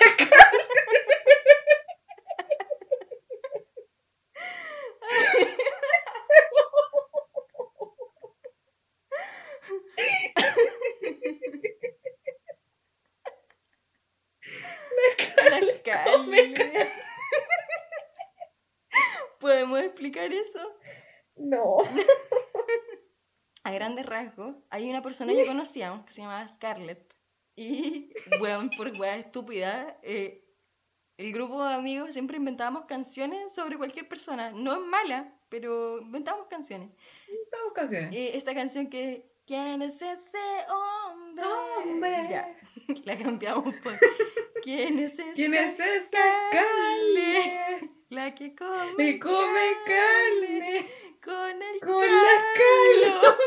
Speaker 1: carne.
Speaker 2: ¿Podemos explicar eso?
Speaker 1: No.
Speaker 2: Grandes rasgos, hay una persona que conocíamos que se llamaba Scarlett. Y, weón, por weón estúpida, eh, el grupo de amigos siempre inventábamos canciones sobre cualquier persona. No es mala, pero inventábamos canciones.
Speaker 1: Inventábamos canciones.
Speaker 2: Y esta canción que. ¿Quién es ese hombre?
Speaker 1: ¡Hombre!
Speaker 2: Ya, la cambiamos por. ¿Quién es esa
Speaker 1: ¿Quién es esa carne?
Speaker 2: La que come,
Speaker 1: Me come carne,
Speaker 2: con el
Speaker 1: con la calor.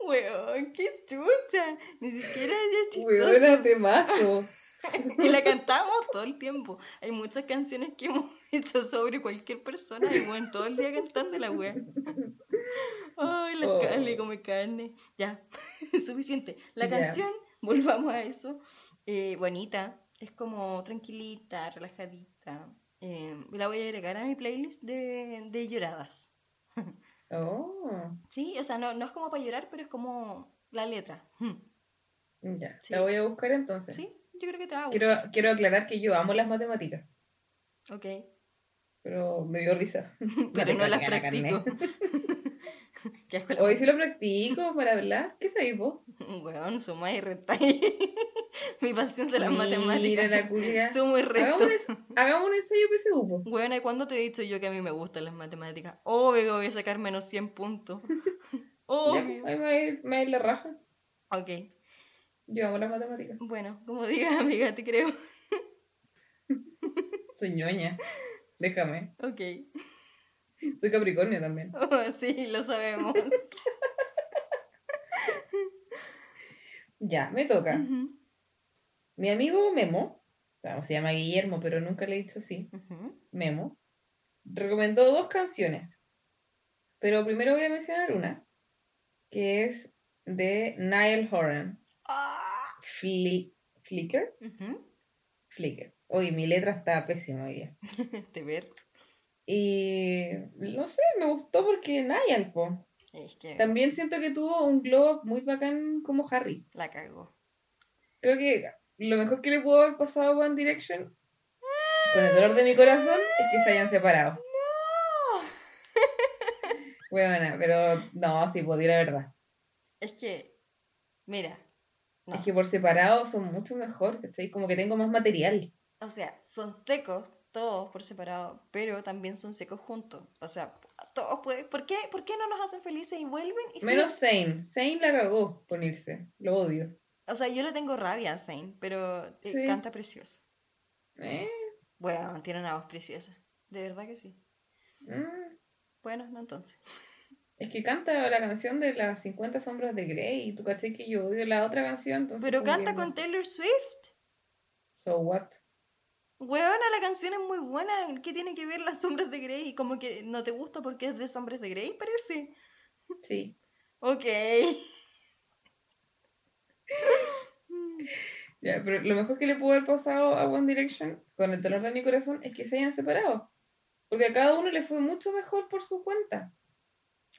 Speaker 2: Weón, qué chucha. Ni siquiera es chistoso.
Speaker 1: Weón, era temazo.
Speaker 2: y la cantamos todo el tiempo. Hay muchas canciones que hemos hecho sobre cualquier persona y bueno, todo el día cantando la wea. Ay, la oh. carne come carne. Ya, suficiente. La canción, volvamos a eso. Eh, bonita, es como tranquilita, relajadita. Eh, la voy a agregar a mi playlist de, de lloradas.
Speaker 1: oh.
Speaker 2: Sí, o sea, no, no es como para llorar, pero es como la letra.
Speaker 1: Ya, la voy a buscar entonces.
Speaker 2: Sí, yo creo que te va a
Speaker 1: quiero, quiero aclarar que yo amo las matemáticas.
Speaker 2: Ok.
Speaker 1: Pero me dio risa.
Speaker 2: pero no las practico. ¿Qué asco la
Speaker 1: Hoy sí lo practico para hablar. ¿Qué sabéis vos?
Speaker 2: Weón, suma y retáis. Mi pasión de las matemáticas.
Speaker 1: La culia.
Speaker 2: Sumo y
Speaker 1: Hagamos un, hagamos un ensayo PSU, po.
Speaker 2: Weón, ¿y cuándo te he dicho yo que a mí me gustan las matemáticas? Obvio que voy a sacar menos 100 puntos. Obvio.
Speaker 1: ahí me va a ir, me va a ir la raja.
Speaker 2: Ok.
Speaker 1: Yo amo las matemáticas.
Speaker 2: Bueno, como digas, amiga, te creo.
Speaker 1: Soy ñoña. Déjame.
Speaker 2: Ok.
Speaker 1: Soy Capricornio también.
Speaker 2: Oh, sí, lo sabemos.
Speaker 1: Ya, me toca. Mi amigo Memo, se llama Guillermo, pero nunca le he dicho así. Memo, recomendó dos canciones. Pero primero voy a mencionar una, que es de Niall Horan,
Speaker 2: Ah.
Speaker 1: Fli Flicker. Flicker. Oye, mi letra está pésima hoy día.
Speaker 2: Este ver.
Speaker 1: Y no sé, me gustó porque Niall, po.
Speaker 2: Es que
Speaker 1: También siento que tuvo un glow up muy bacán como Harry.
Speaker 2: la cagó.
Speaker 1: Creo que lo mejor que le pudo haber pasado a One Direction, con el dolor de mi corazón, es que se hayan separado. Bueno, pero no, sí, di la verdad.
Speaker 2: Es que, mira, no.
Speaker 1: Es que por separado son mucho mejor, ¿cachai? Como que tengo más material.
Speaker 2: O sea, son secos todos por separado, pero también son secos juntos. O sea, todos pueden. ¿Por qué, ¿Por qué no nos hacen felices y vuelven? Y
Speaker 1: Menos Zane. Zane la cagó con irse. Lo odio.
Speaker 2: O sea, yo le tengo rabia a Zayn, pero eh,
Speaker 1: Sí.
Speaker 2: canta precioso.
Speaker 1: Eh,
Speaker 2: Bueno, tiene una voz preciosa. De verdad que sí.
Speaker 1: mm.
Speaker 2: Bueno, no entonces.
Speaker 1: Es que canta la canción de las 50 sombras de Grey. Y tú cachai que yo odio la otra canción. Entonces
Speaker 2: Pero canta
Speaker 1: no
Speaker 2: con
Speaker 1: sé.
Speaker 2: Taylor Swift.
Speaker 1: So what?
Speaker 2: Weona, la canción es muy buena. ¿Qué tiene que ver las sombras de Grey? Como que no te gusta porque es de sombras de Grey, parece.
Speaker 1: Sí.
Speaker 2: Ok.
Speaker 1: Ya, pero lo mejor que le pudo haber pasado a One Direction, con el dolor de mi corazón, es que se hayan separado. Porque a cada uno le fue mucho mejor por su cuenta.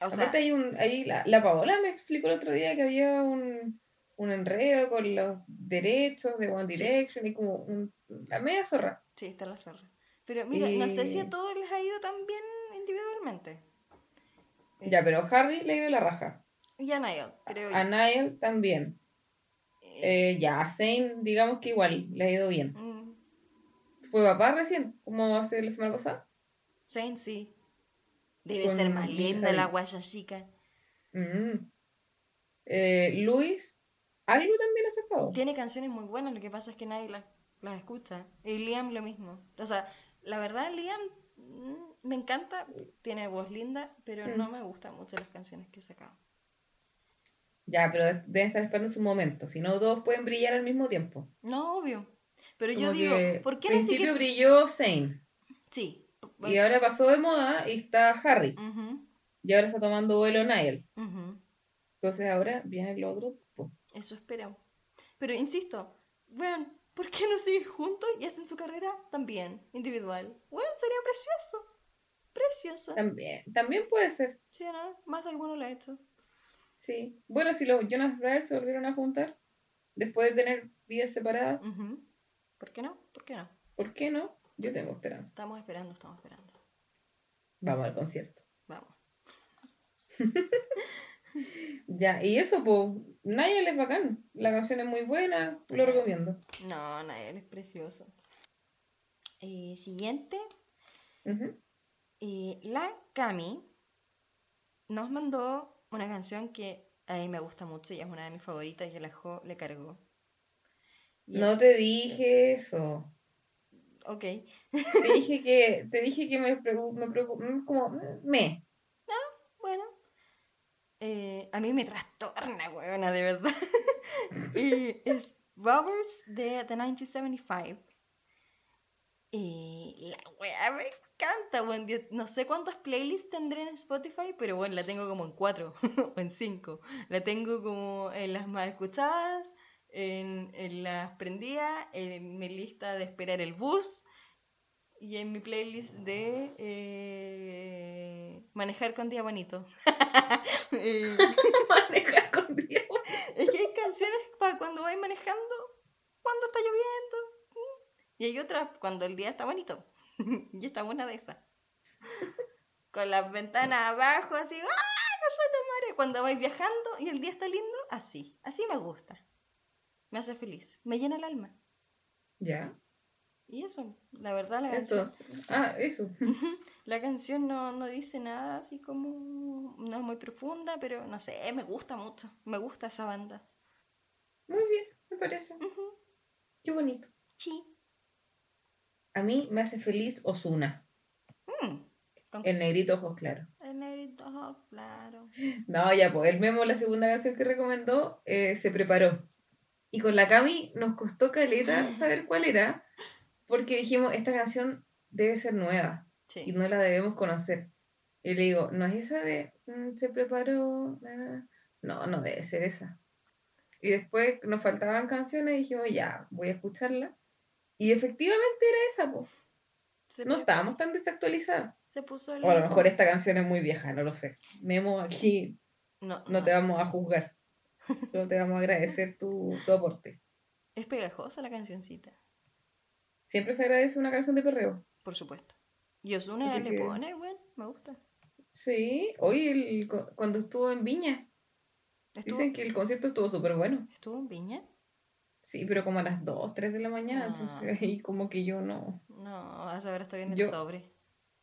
Speaker 2: O sea,
Speaker 1: Aparte hay un, ahí la, la Paola me explicó el otro día que había un, un enredo con los derechos de One
Speaker 2: Sí.
Speaker 1: Direction y como un, la media zorra.
Speaker 2: sí, está la zorra. Pero mira, no sé si a todos les ha ido tan bien individualmente. Eh,
Speaker 1: Ya, pero Harry le dio la raja.
Speaker 2: Y a Niall, creo
Speaker 1: A
Speaker 2: yo.
Speaker 1: Niall también.
Speaker 2: Eh,
Speaker 1: Eh, ya, a Zane, digamos que igual, le ha ido bien.
Speaker 2: mm,
Speaker 1: Fue papá recién, como hace la semana pasada.
Speaker 2: Zayn sí. Debe
Speaker 1: Con
Speaker 2: ser más linda
Speaker 1: Harry.
Speaker 2: la guaya chica.
Speaker 1: Mm. Eh, Luis, algo también ha sacado.
Speaker 2: Tiene canciones muy buenas, lo que pasa es que nadie las, las escucha. Y Liam lo mismo. O sea, la verdad, Liam mm, me encanta, tiene voz linda, pero
Speaker 1: Mm.
Speaker 2: no me gustan mucho las canciones que he sacado.
Speaker 1: Ya, pero deben estar esperando su momento. Si no, todos pueden brillar al mismo tiempo.
Speaker 2: No, obvio. Pero yo digo, ¿por qué
Speaker 1: al
Speaker 2: no
Speaker 1: principio brilló Zane.
Speaker 2: Sí.
Speaker 1: Y ahora pasó de moda y está Harry. Y ahora está tomando vuelo Niall.
Speaker 2: ujú.
Speaker 1: Entonces ahora viene el otro.
Speaker 2: Eso espero. Pero insisto, bueno, ¿por qué no siguen juntos y hacen su carrera también, individual? Bueno, sería precioso. Precioso.
Speaker 1: También, también puede ser.
Speaker 2: Sí, ¿no? Más de alguno lo ha hecho.
Speaker 1: Sí. Bueno, si los Jonas Brothers se volvieron a juntar después de tener vidas separadas.
Speaker 2: ¿Por qué no? ¿Por qué no?
Speaker 1: ¿por qué no? Yo tengo esperanza.
Speaker 2: Estamos esperando, estamos esperando.
Speaker 1: Vamos al concierto.
Speaker 2: Vamos.
Speaker 1: Ya, y eso, pues, Niall es bacán. La canción es muy buena, lo recomiendo.
Speaker 2: No, Nael es precioso. Eh, siguiente. Eh, la Cami nos mandó una canción que a mí me gusta mucho y es una de mis favoritas y el ajo le cargó. Y
Speaker 1: No
Speaker 2: es-
Speaker 1: te dije eso.
Speaker 2: Ok.
Speaker 1: Te dije que, te dije que me preocupa, me como, me.
Speaker 2: Eh, a mí me trastorna, weona, de verdad. y es Robbers de The 1975. Y la wea me encanta, weón. No sé cuántas playlists tendré en Spotify, pero bueno, la tengo como en cuatro o en cinco. La tengo como en las más escuchadas, en, en las prendidas, en mi lista de esperar el bus y en mi playlist de eh, manejar con día bonito. Eh,
Speaker 1: Manejar con Dios.
Speaker 2: es que hay canciones para cuando vais manejando, cuando está lloviendo. Y hay otras cuando el día está bonito. y esta buena de esas. Con las ventanas abajo, así, ¡ay, no soy de cuando vais viajando y el día está lindo, así. Así me gusta. Me hace feliz. Me llena el alma.
Speaker 1: Ya.
Speaker 2: Y eso, la verdad, la canción.
Speaker 1: Entonces, ah, eso.
Speaker 2: La canción no, no dice nada así como. No es muy profunda, pero no sé, me gusta mucho. Me gusta esa banda.
Speaker 1: Muy bien, me parece. Qué bonito.
Speaker 2: Sí.
Speaker 1: A mí me hace feliz Osuna,
Speaker 2: Mm,
Speaker 1: el negrito ojos claros.
Speaker 2: el negrito, ojo claro.
Speaker 1: No, ya, pues el Memo, la segunda canción que recomendó, eh, se preparó. Y con la Cami nos costó caleta saber cuál era, porque dijimos, esta canción debe ser nueva y no la debemos conocer. Y le digo, ¿no es esa de mm, se preparó? na, na, na"? No, no debe ser esa. Y después nos faltaban canciones y dijimos, ya, voy a escucharla. Y efectivamente era esa, pues.
Speaker 2: Se,
Speaker 1: No estábamos tan
Speaker 2: se puso
Speaker 1: O a lo mejor esta canción es muy vieja, no lo sé. Memo, aquí
Speaker 2: No,
Speaker 1: no te vamos a juzgar. Solo te vamos a agradecer tu, tu aporte.
Speaker 2: Es pegajosa la cancioncita,
Speaker 1: Siempre se agradece una canción de perreo.
Speaker 2: por supuesto. Y Osuna le
Speaker 1: que-
Speaker 2: pone, bueno, me gusta.
Speaker 1: Sí, hoy el cuando estuvo en Viña,
Speaker 2: ¿Estuvo,
Speaker 1: dicen que el concierto estuvo súper bueno.
Speaker 2: ¿Estuvo en Viña?
Speaker 1: Sí, pero como a las 2, 3 de la mañana,
Speaker 2: Ah.
Speaker 1: entonces ahí como que yo no.
Speaker 2: No, a saber, estoy en el
Speaker 1: Yo-
Speaker 2: sobre.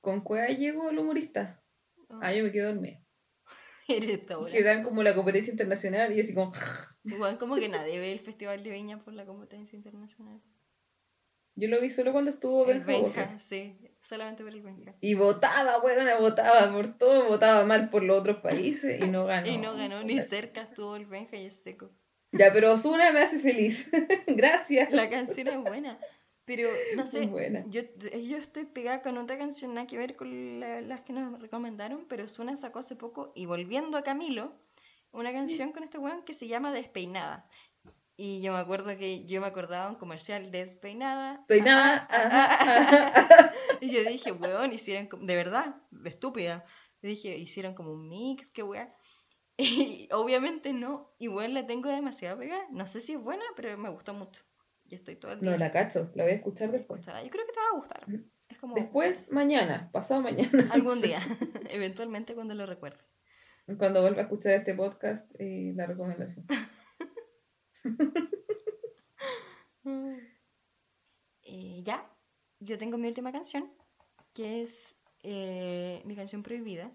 Speaker 1: Con cueva llegó el humorista.
Speaker 2: No,
Speaker 1: Ah, yo me quedé dormida.
Speaker 2: Eres.
Speaker 1: Que dan como la competencia internacional y así como.
Speaker 2: Igual como que nadie ve el Festival de Viña por la competencia internacional.
Speaker 1: Yo lo vi solo cuando estuvo
Speaker 2: El
Speaker 1: Benja.
Speaker 2: Benja, sí, solamente por el Benja.
Speaker 1: Y votaba, bueno, votaba por todo, votaba mal por los otros países y no ganó.
Speaker 2: Y no ganó ni cerca, estuvo el Benja y el Seco.
Speaker 1: Ya, pero Osuna me hace feliz. Gracias.
Speaker 2: La canción es buena, pero no sé,
Speaker 1: buena.
Speaker 2: yo, yo estoy pegada con otra canción, nada que ver con la- las que nos recomendaron, pero Suna sacó hace poco, y volviendo a Camilo, una canción con este weón que se llama Despeinada. Y yo me acuerdo que yo me acordaba un comercial Despeinada.
Speaker 1: Peinada.
Speaker 2: ah, ah, ah. Y yo dije, weón, hicieron de verdad, estúpida. Yo dije, hicieron como un mix, qué weá. Y obviamente no, igual la tengo demasiado pegada. No sé si es buena, pero me gustó mucho. Y estoy todo el día.
Speaker 1: No la cacho, la voy a escuchar después.
Speaker 2: Yo creo que te va a gustar. Es como
Speaker 1: Después, mañana, pasado mañana.
Speaker 2: algún día, eventualmente cuando lo recuerde.
Speaker 1: Cuando vuelva a escuchar este podcast, eh, la recomendación.
Speaker 2: Eh, ya, yo tengo mi última canción, que es eh, mi canción prohibida.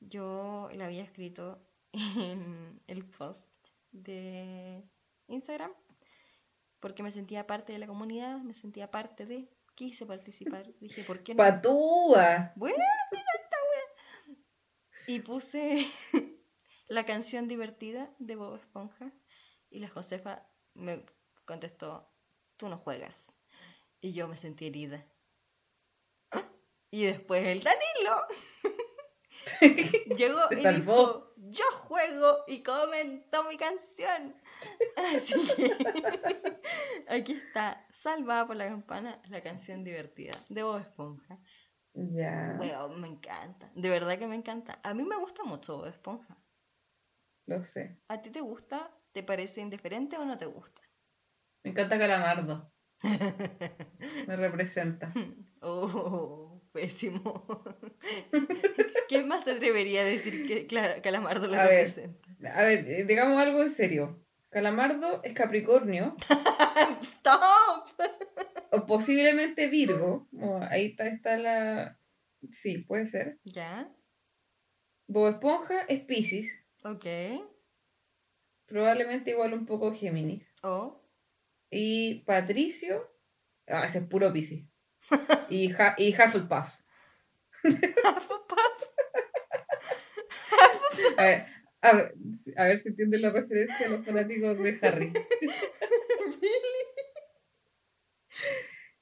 Speaker 2: Yo la había escrito en el post de Instagram porque me sentía parte de la comunidad, me sentía parte de, quise participar. Dije, ¿por qué no?
Speaker 1: Patúa.
Speaker 2: Bueno, mira esta wea. Y puse la canción divertida de Bob Esponja. Y la Josefa me contestó, tú no juegas. Y yo me sentí herida. Y después el Danilo llegó y dijo, yo juego y comentó mi canción. Así que aquí está, salvada por la campana, la canción divertida de Bob Esponja.
Speaker 1: Ya,
Speaker 2: me encanta. De verdad que me encanta. A mí me gusta mucho Bob Esponja.
Speaker 1: lo sé.
Speaker 2: ¿A ti te gusta? ¿Te parece indiferente o no te gusta?
Speaker 1: Me encanta Calamardo. Me representa.
Speaker 2: Oh, pésimo. ¿Quién más se atrevería a decir que claro, Calamardo lo
Speaker 1: A ver.
Speaker 2: representa?
Speaker 1: A ver, eh, digamos algo en serio. Calamardo es Capricornio,
Speaker 2: ¡Stop!
Speaker 1: o posiblemente Virgo. ahí está, está la. Sí, puede ser.
Speaker 2: ¿Ya?
Speaker 1: Bob Esponja es Pisces,
Speaker 2: Ok.
Speaker 1: Probablemente igual un poco Géminis.
Speaker 2: Oh.
Speaker 1: Y Patricio, ah, ese es puro Pisces. Y, Ha- y Hufflepuff. A ver, a ver, a ver si entienden la referencia a los fanáticos de Harry.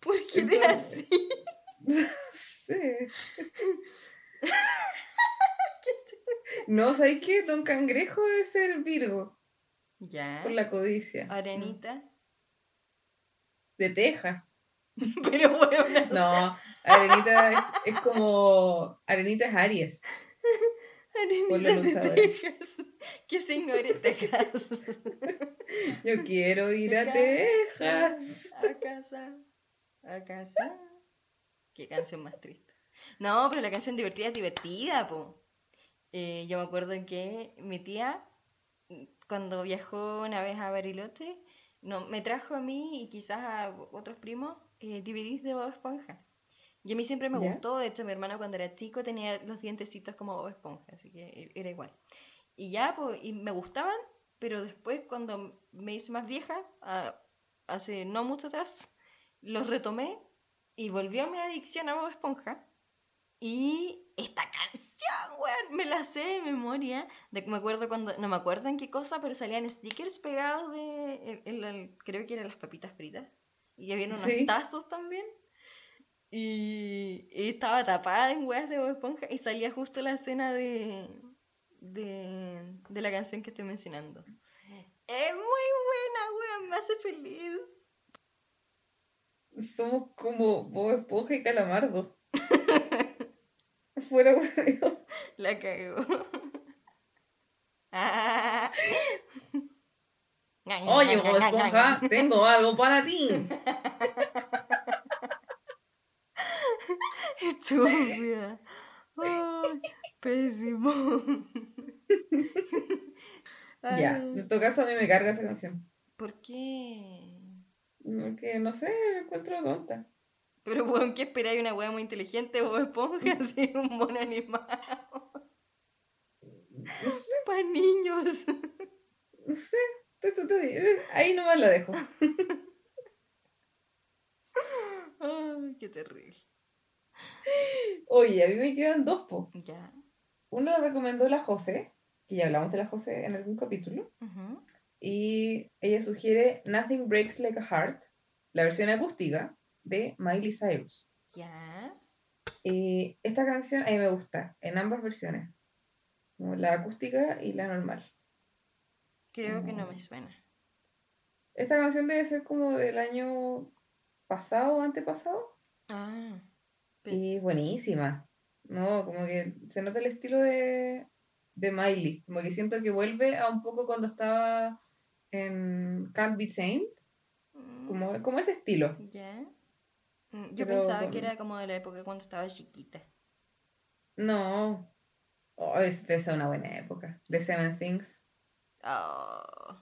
Speaker 2: ¿Por qué
Speaker 1: Entonces-
Speaker 2: así?
Speaker 1: Sí. No, ¿sabéis qué? Don Cangrejo debe ser Virgo,
Speaker 2: ¿Ya?
Speaker 1: por la codicia.
Speaker 2: Arenita.
Speaker 1: De Texas.
Speaker 2: Pero bueno,
Speaker 1: No, Arenita es, es como. Arenita es Aries.
Speaker 2: Arenita de. Texas. ¿Qué signo eres, Texas?
Speaker 1: Yo quiero ir a Texas.
Speaker 2: A casa. A casa. Qué canción más triste. No, pero la canción divertida es divertida, po. Eh, yo me acuerdo que mi tía, cuando viajó una vez a Bariloche, no, me trajo a mí y quizás a otros primos eh, DVDs de Bob Esponja. Y a mí siempre me
Speaker 1: ¿Ya?
Speaker 2: gustó, de hecho mi hermano cuando era chico tenía los dientecitos como Bob Esponja, así que e- era igual. Y ya, pues, y me gustaban, pero después cuando me hice más vieja, ah, hace no mucho atrás, los retomé y volvió mi adicción a Bob Esponja. Y esta canción, weón, me la sé de memoria. De, me acuerdo cuando, no me acuerdo en qué cosa, pero salían stickers pegados de, creo que eran las papitas fritas. Y había unos
Speaker 1: Sí.
Speaker 2: tazos también. Y, y estaba tapada en weas de Bob Esponja y salía justo la escena de, de, de la canción que estoy mencionando. Es muy buena, weón, me hace feliz.
Speaker 1: Somos como Bob Esponja y Calamardo. Fuera hueveo.
Speaker 2: La cagó. Ah.
Speaker 1: Oye, Bob Esponja, tengo algo para ti.
Speaker 2: Estúpida. Pésimo.
Speaker 1: Ya, en todo caso a mí me carga esa canción.
Speaker 2: ¿Por qué?
Speaker 1: Porque, no sé, la encuentro tonta.
Speaker 2: Pero, weón, ¿qué esperáis? Una weá muy inteligente, Bob Esponja, así, un mono animado.
Speaker 1: No sé,
Speaker 2: Para niños.
Speaker 1: no sé. Eso te digo, Ahí nomás la dejo.
Speaker 2: Ay, qué terrible.
Speaker 1: Oye, a mí me quedan dos, po.
Speaker 2: Ya.
Speaker 1: Una la recomendó la José, que ya hablamos de la José en algún capítulo. Y ella sugiere Nothing Breaks Like a Heart, la versión acústica de Miley Cyrus.
Speaker 2: Ya.
Speaker 1: Y esta canción a mí me gusta, en ambas versiones. Como la acústica y la normal.
Speaker 2: Creo que no
Speaker 1: Mm.
Speaker 2: me suena.
Speaker 1: Esta canción debe ser como del año pasado o antepasado.
Speaker 2: Ah. Pero-
Speaker 1: Y buenísima. No, como que se nota el estilo de, de Miley. Como que siento que vuelve a un poco cuando estaba en Can't Be Tamed.
Speaker 2: Mm,
Speaker 1: Como, como ese estilo.
Speaker 2: Ya. Mm, Yo
Speaker 1: Pero
Speaker 2: pensaba que era como de la época cuando estaba chiquita.
Speaker 1: No. Oh, es, esa es una buena época. The Seven Things.
Speaker 2: Oh,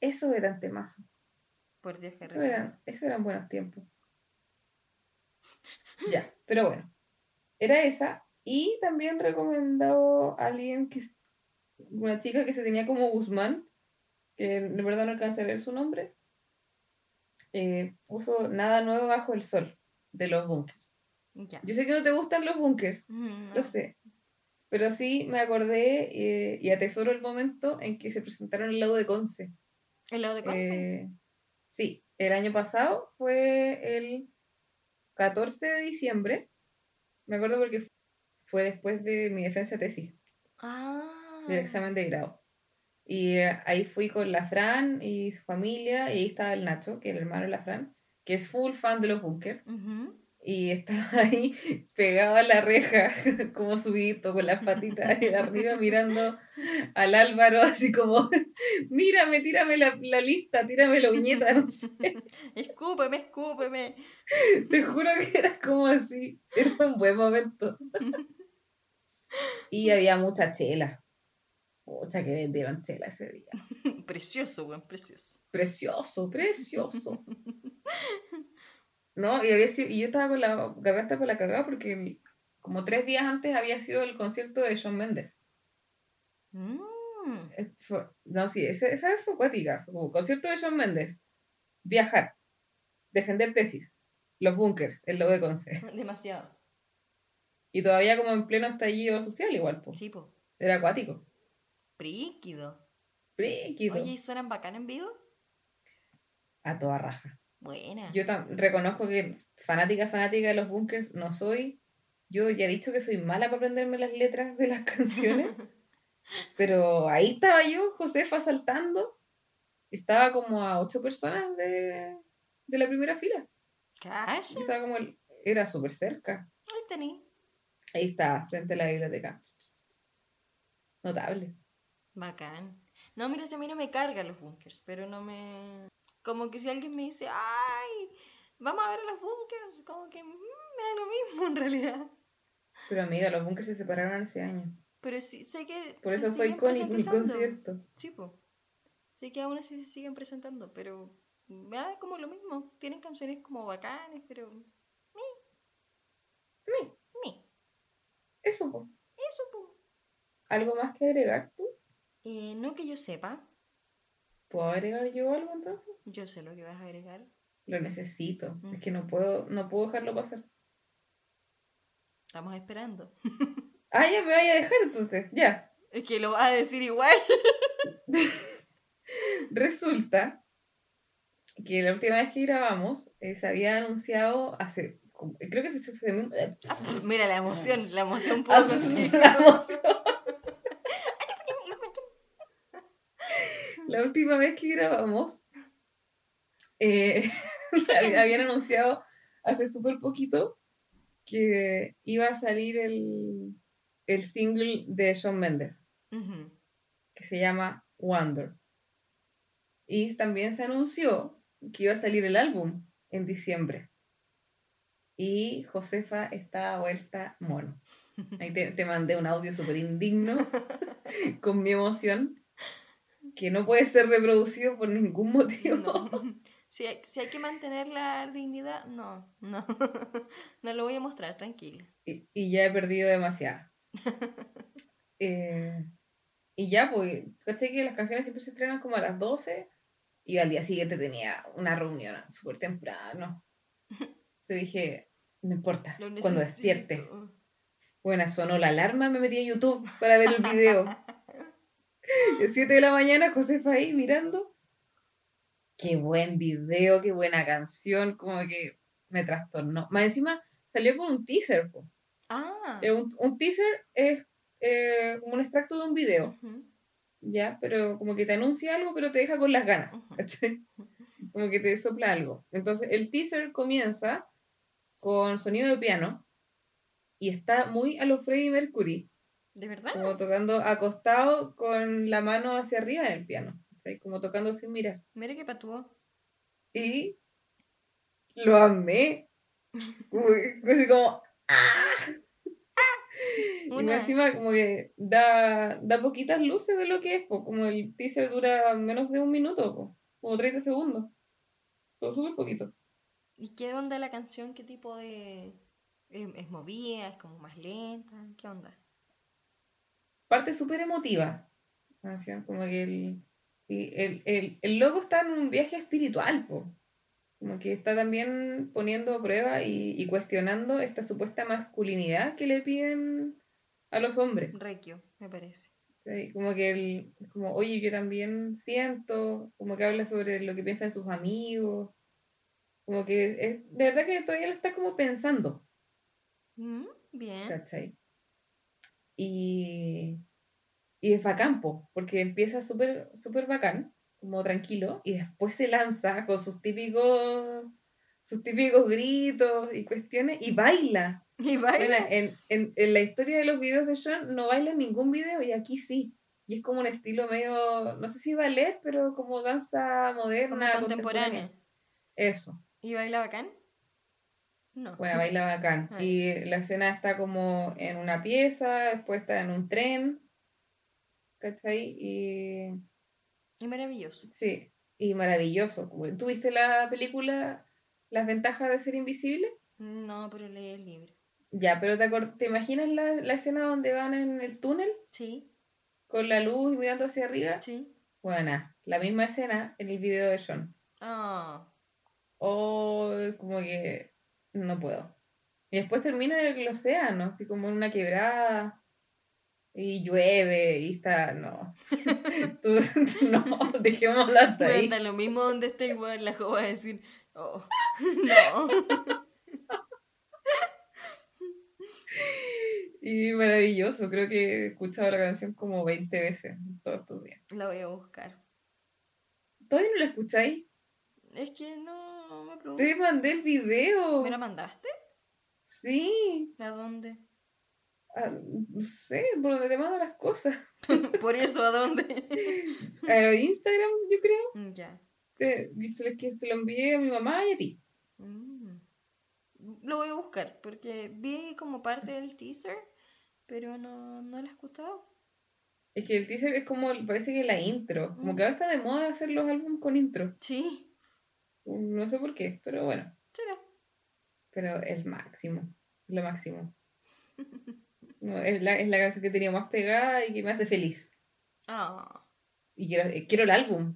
Speaker 1: Eso eran temazos.
Speaker 2: por Dios
Speaker 1: Eso eran, eso eran buenos tiempos. Ya, pero bueno. Era esa. Y también recomendado a alguien que una chica que se tenía como Guzmán, que de verdad no alcancé a ver su nombre. Eh, puso Nada nuevo bajo el sol de los bunkers.
Speaker 2: Ya.
Speaker 1: Yo sé que no te gustan los bunkers,
Speaker 2: Mm, no.
Speaker 1: lo sé. Pero sí me acordé eh, y atesoro el momento en que se presentaron el lado de Conce.
Speaker 2: ¿El lado de Conce?
Speaker 1: Eh, sí, el año pasado fue el 14 de diciembre. Me acuerdo porque fue después de mi defensa de tesis,
Speaker 2: ah.
Speaker 1: del examen de grado. Y eh, ahí fui con la Fran y su familia, y ahí estaba el Nacho, que es el hermano de la Fran, que es full fan de los bunkers. Y estaba ahí pegado a la reja, como subidito, con las patitas ahí arriba, mirando al Álvaro, así como, mírame, tírame la, la lista, tírame la uñeta, no sé.
Speaker 2: Escúpeme, escúpeme.
Speaker 1: Te juro que era como así. Era un buen momento. Y había mucha chela. Mucha que vendieron chela ese día.
Speaker 2: Precioso, weón, precioso.
Speaker 1: Precioso, precioso. No, y, había sido, y yo estaba con la garganta por la cagada porque como tres días antes había sido el concierto de Shawn Mendes.
Speaker 2: Mm.
Speaker 1: No, sí, esa vez fue como concierto de Shawn Mendes. Viajar. Defender tesis. Los bunkers, el logo de Conce.
Speaker 2: Demasiado.
Speaker 1: Y todavía como en pleno estallido social igual, pues.
Speaker 2: Sí, po.
Speaker 1: Era acuático.
Speaker 2: Príquido.
Speaker 1: Fríquido.
Speaker 2: Oye, ¿y suenan bacán en vivo?
Speaker 1: A toda raja.
Speaker 2: Buena.
Speaker 1: Yo reconozco que fanática, fanática de los bunkers no soy. Yo ya he dicho que soy mala para aprenderme las letras de las canciones. pero ahí estaba yo, Josefa, saltando. Estaba como a ocho personas de, de la primera fila. Yo estaba como, el- era súper cerca.
Speaker 2: Ahí tení.
Speaker 1: Ahí estaba, frente a la biblioteca. Notable.
Speaker 2: Bacán. No, mira, si a mí no me cargan los bunkers, pero no me... Como que si alguien me dice, ay, vamos a ver a los bunkers, como que mm, me da lo mismo en realidad.
Speaker 1: Pero amiga, los bunkers se separaron hace años.
Speaker 2: Pero sí, sé que.
Speaker 1: Por eso fue icónico mi concierto.
Speaker 2: Sí, po. Sé que aún así se siguen presentando, pero. Me da como lo mismo. Tienen canciones como bacanes, pero.
Speaker 1: Ni,
Speaker 2: Ni.
Speaker 1: Eso, po.
Speaker 2: Eso, po.
Speaker 1: ¿Algo más que agregar tú?
Speaker 2: Eh, no que yo sepa.
Speaker 1: ¿Puedo agregar yo algo entonces?
Speaker 2: Yo sé lo que vas a agregar.
Speaker 1: Lo necesito.
Speaker 2: Mm.
Speaker 1: Es que no puedo, no puedo dejarlo pasar.
Speaker 2: Estamos esperando.
Speaker 1: Ah, ya me vaya a dejar entonces. Ya.
Speaker 2: Es que lo vas a decir igual.
Speaker 1: Resulta que la última vez que grabamos eh, se había anunciado hace. Creo que fue. fue-
Speaker 2: Ah, Mira la emoción, la emoción
Speaker 1: Ah,
Speaker 2: contigo.
Speaker 1: la emoción. La última vez que grabamos, eh, hab- habían anunciado hace súper poquito que iba a salir el, el single de Shawn Mendes, que se llama Wonder. Y también se anunció que iba a salir el álbum en diciembre. Y Josefa está vuelta mono. Ahí te, te mandé un audio súper indigno con mi emoción, que no puede ser reproducido por ningún motivo.
Speaker 2: No. Si hay, si hay que mantener la dignidad, no, no. No lo voy a mostrar, tranquila.
Speaker 1: Y, y ya he perdido demasiado. Eh, y ya, pues, que las canciones siempre se estrenan como a las 12 y al día siguiente tenía una reunión súper temprano. Se dije, no importa, cuando despierte. Bueno, sonó la alarma, me metí a YouTube para ver el video. Y a 7 de la mañana, Josefa ahí mirando. Qué buen video, qué buena canción, como que me trastornó. Más encima salió con un teaser. po.
Speaker 2: Ah.
Speaker 1: Eh, Un, un teaser es eh, como un extracto de un video. ¿ya? Pero como que te anuncia algo, pero te deja con las ganas. Como que te sopla algo. Entonces, el teaser comienza con sonido de piano y está muy a lo Freddie Mercury,
Speaker 2: ¿De verdad?
Speaker 1: como tocando acostado con la mano hacia arriba en el piano, ¿cachai? Como tocando sin mirar.
Speaker 2: Mira que patuó.
Speaker 1: Y lo amé. Como, así como, ¡ah! Y más
Speaker 2: Una.
Speaker 1: encima como que da, da poquitas luces de lo que es, po, como el teaser dura menos de un minuto, po, como 30 segundos. Todo súper poquito.
Speaker 2: ¿Y qué onda la canción? ¿Qué tipo de... ¿Es, es movida? ¿Es como más lenta? ¿Qué onda?
Speaker 1: Parte súper emotiva. como que el, el, el, el loco está en un viaje espiritual, po. Como que está también poniendo a prueba y, y cuestionando esta supuesta masculinidad que le piden a los hombres.
Speaker 2: Requio, me parece.
Speaker 1: ¿sí? Como que él, como, oye, yo también siento, como que habla sobre lo que piensan sus amigos, como que es, de verdad que todavía lo está como pensando,
Speaker 2: Mm, Bien.
Speaker 1: ¿cachai? Y, y es bacán, po, porque empieza súper súper bacán, como tranquilo, y después se lanza con sus típicos, sus típicos gritos y cuestiones, y baila.
Speaker 2: Y
Speaker 1: Bueno,
Speaker 2: baila.
Speaker 1: en, en, en la historia de los videos de Sean no baila en ningún video y aquí sí. Y es como un estilo medio, no sé si ballet, pero como danza
Speaker 2: Como
Speaker 1: moderna,
Speaker 2: contemporánea.
Speaker 1: Eso.
Speaker 2: ¿Y baila bacán? No.
Speaker 1: Bueno, baila bacán.
Speaker 2: Ah,
Speaker 1: Y la escena está como en una pieza, después está en un tren. ¿Cachai? Y
Speaker 2: Y maravilloso.
Speaker 1: sí, y maravilloso. ¿Tuviste la película Las ventajas de ser invisible?
Speaker 2: No, pero leí el libro.
Speaker 1: Ya, pero ¿te, ¿te imaginas la, la escena donde van en el túnel
Speaker 2: Sí,
Speaker 1: con la luz y mirando hacia arriba?
Speaker 2: sí.
Speaker 1: Buena, la misma escena en el video de Sean.
Speaker 2: Ah,
Speaker 1: Oh, como que no puedo. Y después termina en el océano, así como en una quebrada. Y llueve y está. No. Tú- no, dejémoslo hasta
Speaker 2: Bueno,
Speaker 1: ahí.
Speaker 2: lo mismo donde esté igual la joven va a decir, oh, no.
Speaker 1: Y maravilloso, creo que he escuchado la canción como 20 veces todos estos días.
Speaker 2: La voy a buscar.
Speaker 1: ¿Todavía no la escucháis?
Speaker 2: Es que no, me pregunto.
Speaker 1: Te mandé el video.
Speaker 2: ¿Me la mandaste?
Speaker 1: Sí.
Speaker 2: ¿A dónde?
Speaker 1: Ah, no sé, por donde te mando las cosas.
Speaker 2: Por eso, ¿a dónde?
Speaker 1: A Instagram, yo creo.
Speaker 2: Mm, ya.
Speaker 1: se lo- que se lo envié a mi mamá y a ti.
Speaker 2: Mm. Lo voy a buscar porque vi como parte del teaser pero no, no la he escuchado.
Speaker 1: Es que el teaser es como, parece que la intro. Como
Speaker 2: Mm.
Speaker 1: que ahora está de moda hacer los álbumes con intro.
Speaker 2: Sí,
Speaker 1: No sé por qué, pero bueno.
Speaker 2: será.
Speaker 1: Pero es máximo. Lo máximo. No, es, la, es la canción que tenía más pegada y que me hace feliz.
Speaker 2: Ah,
Speaker 1: Y quiero, eh, quiero el álbum.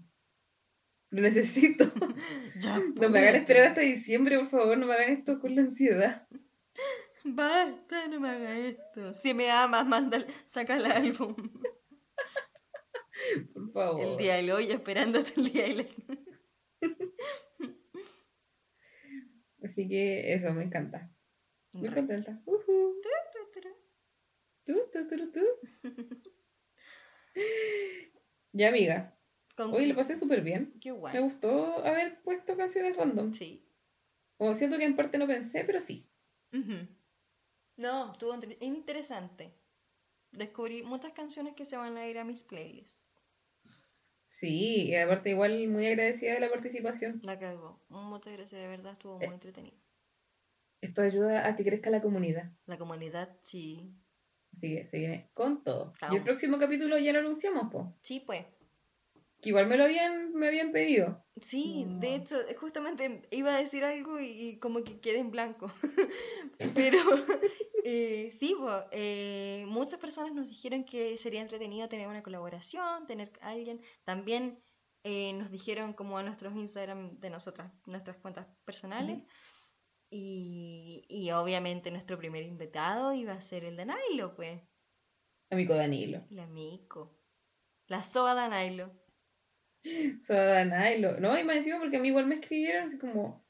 Speaker 1: Lo necesito.
Speaker 2: ya.
Speaker 1: No me hagan esperar hasta diciembre, por favor. No me hagan esto con la ansiedad.
Speaker 2: Basta, no me hagas esto. Si me amas, manda, saca el álbum.
Speaker 1: Por favor.
Speaker 2: El día del hoy esperándote el día del
Speaker 1: Así que eso me encanta. Muy contenta. Ujú. Tú, tú, tú, tú. Ya, amiga.
Speaker 2: Con-
Speaker 1: Hoy lo pasé súper bien.
Speaker 2: Qué
Speaker 1: Me
Speaker 2: guay.
Speaker 1: gustó haber puesto canciones random.
Speaker 2: Sí.
Speaker 1: Como siento que en parte no pensé, pero sí.
Speaker 2: No, estuvo interesante. Descubrí muchas canciones que se van a ir a mis playlists.
Speaker 1: Sí, y aparte igual muy agradecida de la participación.
Speaker 2: La cagó. Muchas gracias, de verdad, estuvo
Speaker 1: Eh.
Speaker 2: muy entretenido.
Speaker 1: Esto ayuda a que crezca la comunidad.
Speaker 2: La comunidad, sí.
Speaker 1: Así que se viene con todo. Y el próximo capítulo ya lo anunciamos, po.
Speaker 2: Sí, pues.
Speaker 1: Que igual me lo habían, me habían pedido.
Speaker 2: Sí,
Speaker 1: No.
Speaker 2: de hecho, justamente iba a decir algo y, y como que quedé en blanco. Pero eh, sí, eh, muchas personas nos dijeron que sería entretenido tener una colaboración, tener a alguien. También eh, nos dijeron como a nuestros Instagram de nosotras, nuestras cuentas personales. y, y obviamente nuestro primer invitado iba a ser el de Nailo, pues.
Speaker 1: Amigo Danilo.
Speaker 2: El amigo. La soa de Nailo.
Speaker 1: Soda Nailo. No, y más encima porque a mí igual me escribieron así como,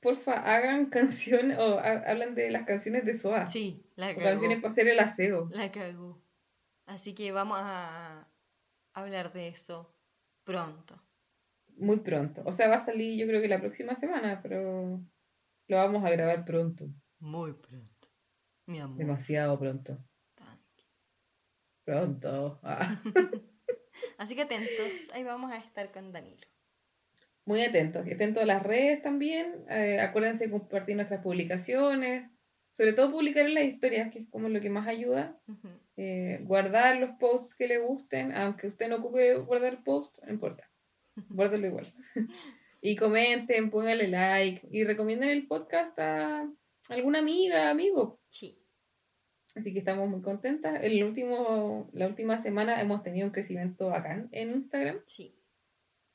Speaker 1: porfa, hagan canciones o ha- hablan de las canciones de Soa.
Speaker 2: Sí,
Speaker 1: canciones para hacer el aseo.
Speaker 2: La cagó. Así que vamos a hablar de eso pronto.
Speaker 1: Muy pronto. O sea, va a salir yo creo que la próxima semana, pero lo vamos a grabar pronto.
Speaker 2: Muy pronto. Mi amor.
Speaker 1: Demasiado pronto. Pronto. Ah.
Speaker 2: Así que atentos, ahí vamos a estar con Danilo.
Speaker 1: Muy atentos. Y atentos a las redes también. Eh, acuérdense de compartir nuestras publicaciones. Sobre todo publicar en las historias, que es como lo que más ayuda. Eh, guardar los posts que le gusten, aunque usted no ocupe guardar posts, no importa. Guárdalo igual. y comenten, pónganle like y recomienden el podcast a alguna amiga, amigo.
Speaker 2: Sí.
Speaker 1: Así que estamos muy contentas. El último, la última semana hemos tenido un crecimiento bacán en Instagram
Speaker 2: Sí.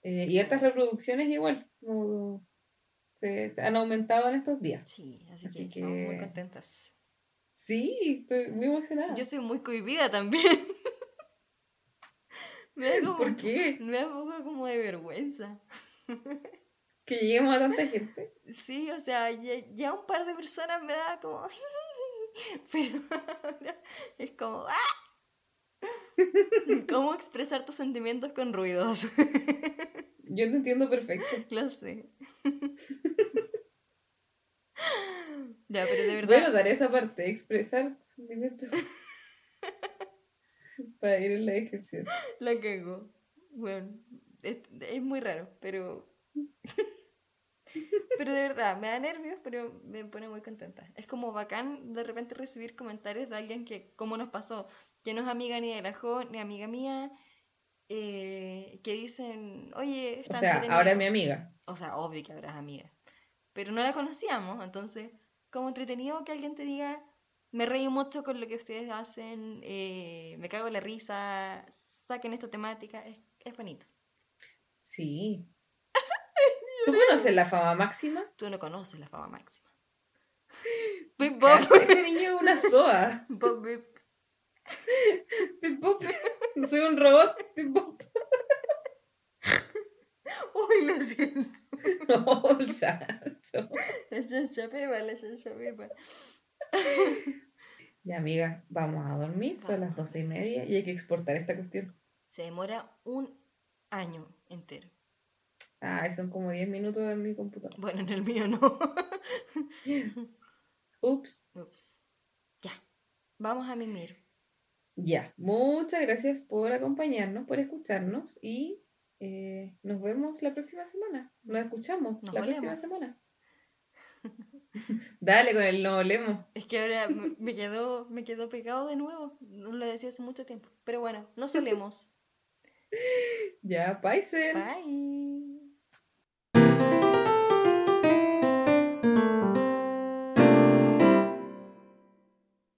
Speaker 1: eh, y estas reproducciones igual. como se, se han aumentado en estos días.
Speaker 2: Sí, así,
Speaker 1: Así
Speaker 2: que, estamos muy contentas.
Speaker 1: Sí, estoy muy emocionada.
Speaker 2: Yo soy muy cohibida también. me da como,
Speaker 1: ¿Por qué?
Speaker 2: Me da un poco como de vergüenza.
Speaker 1: Que lleguemos a tanta gente.
Speaker 2: Sí, o sea, ya, ya un par de personas me da como... Pero ahora es como... ¡ah! ¿Cómo expresar tus sentimientos con ruidos?
Speaker 1: Yo te entiendo perfecto.
Speaker 2: Lo sé. Ya, pero de verdad...
Speaker 1: anotar esa parte, expresar sentimientos. Para ir en la descripción.
Speaker 2: La cago. Bueno, es, es muy raro, pero... Pero de verdad, me da nervios, pero me pone muy contenta. Es como bacán de repente recibir comentarios de alguien que, como nos pasó, que no es amiga ni de la Jo, ni amiga mía, eh, que dicen, oye,
Speaker 1: O
Speaker 2: está
Speaker 1: sea,
Speaker 2: entretenido".
Speaker 1: ahora es mi amiga.
Speaker 2: O sea, obvio que habrás amiga. Pero no la conocíamos, entonces, como entretenido que alguien te diga, me reí mucho con lo que ustedes hacen, eh, me cago en la risa, saquen esta temática, es, es bonito.
Speaker 1: Sí. ¿Tú conoces la fama máxima?
Speaker 2: Tú no conoces la fama máxima. Pip Bob.
Speaker 1: Ese niño es una soa.
Speaker 2: Bob, bip.
Speaker 1: Pip Pop. Soy un robot. Pip Pop.
Speaker 2: Uy, lo siento.
Speaker 1: No, chacho.
Speaker 2: La chancha pepa, la chancha pepa.
Speaker 1: Ya, amiga, vamos a dormir. Son las doce y media y hay que exportar esta cuestión.
Speaker 2: Se demora un año entero.
Speaker 1: Ay, son como 10 minutos en mi computador.
Speaker 2: Bueno, en el mío no.
Speaker 1: Ups.
Speaker 2: Ups. Ya. Vamos a mimir.
Speaker 1: Ya, muchas gracias por acompañarnos, por escucharnos y eh, nos vemos la próxima semana. Nos escuchamos
Speaker 2: Nos
Speaker 1: la próxima
Speaker 2: olemos.
Speaker 1: semana. Dale con el no lemo.
Speaker 2: Es que ahora me quedó, me quedó pegado de nuevo. No lo decía hace mucho tiempo. Pero bueno, no solemos.
Speaker 1: Ya, Paisen.
Speaker 2: Bye.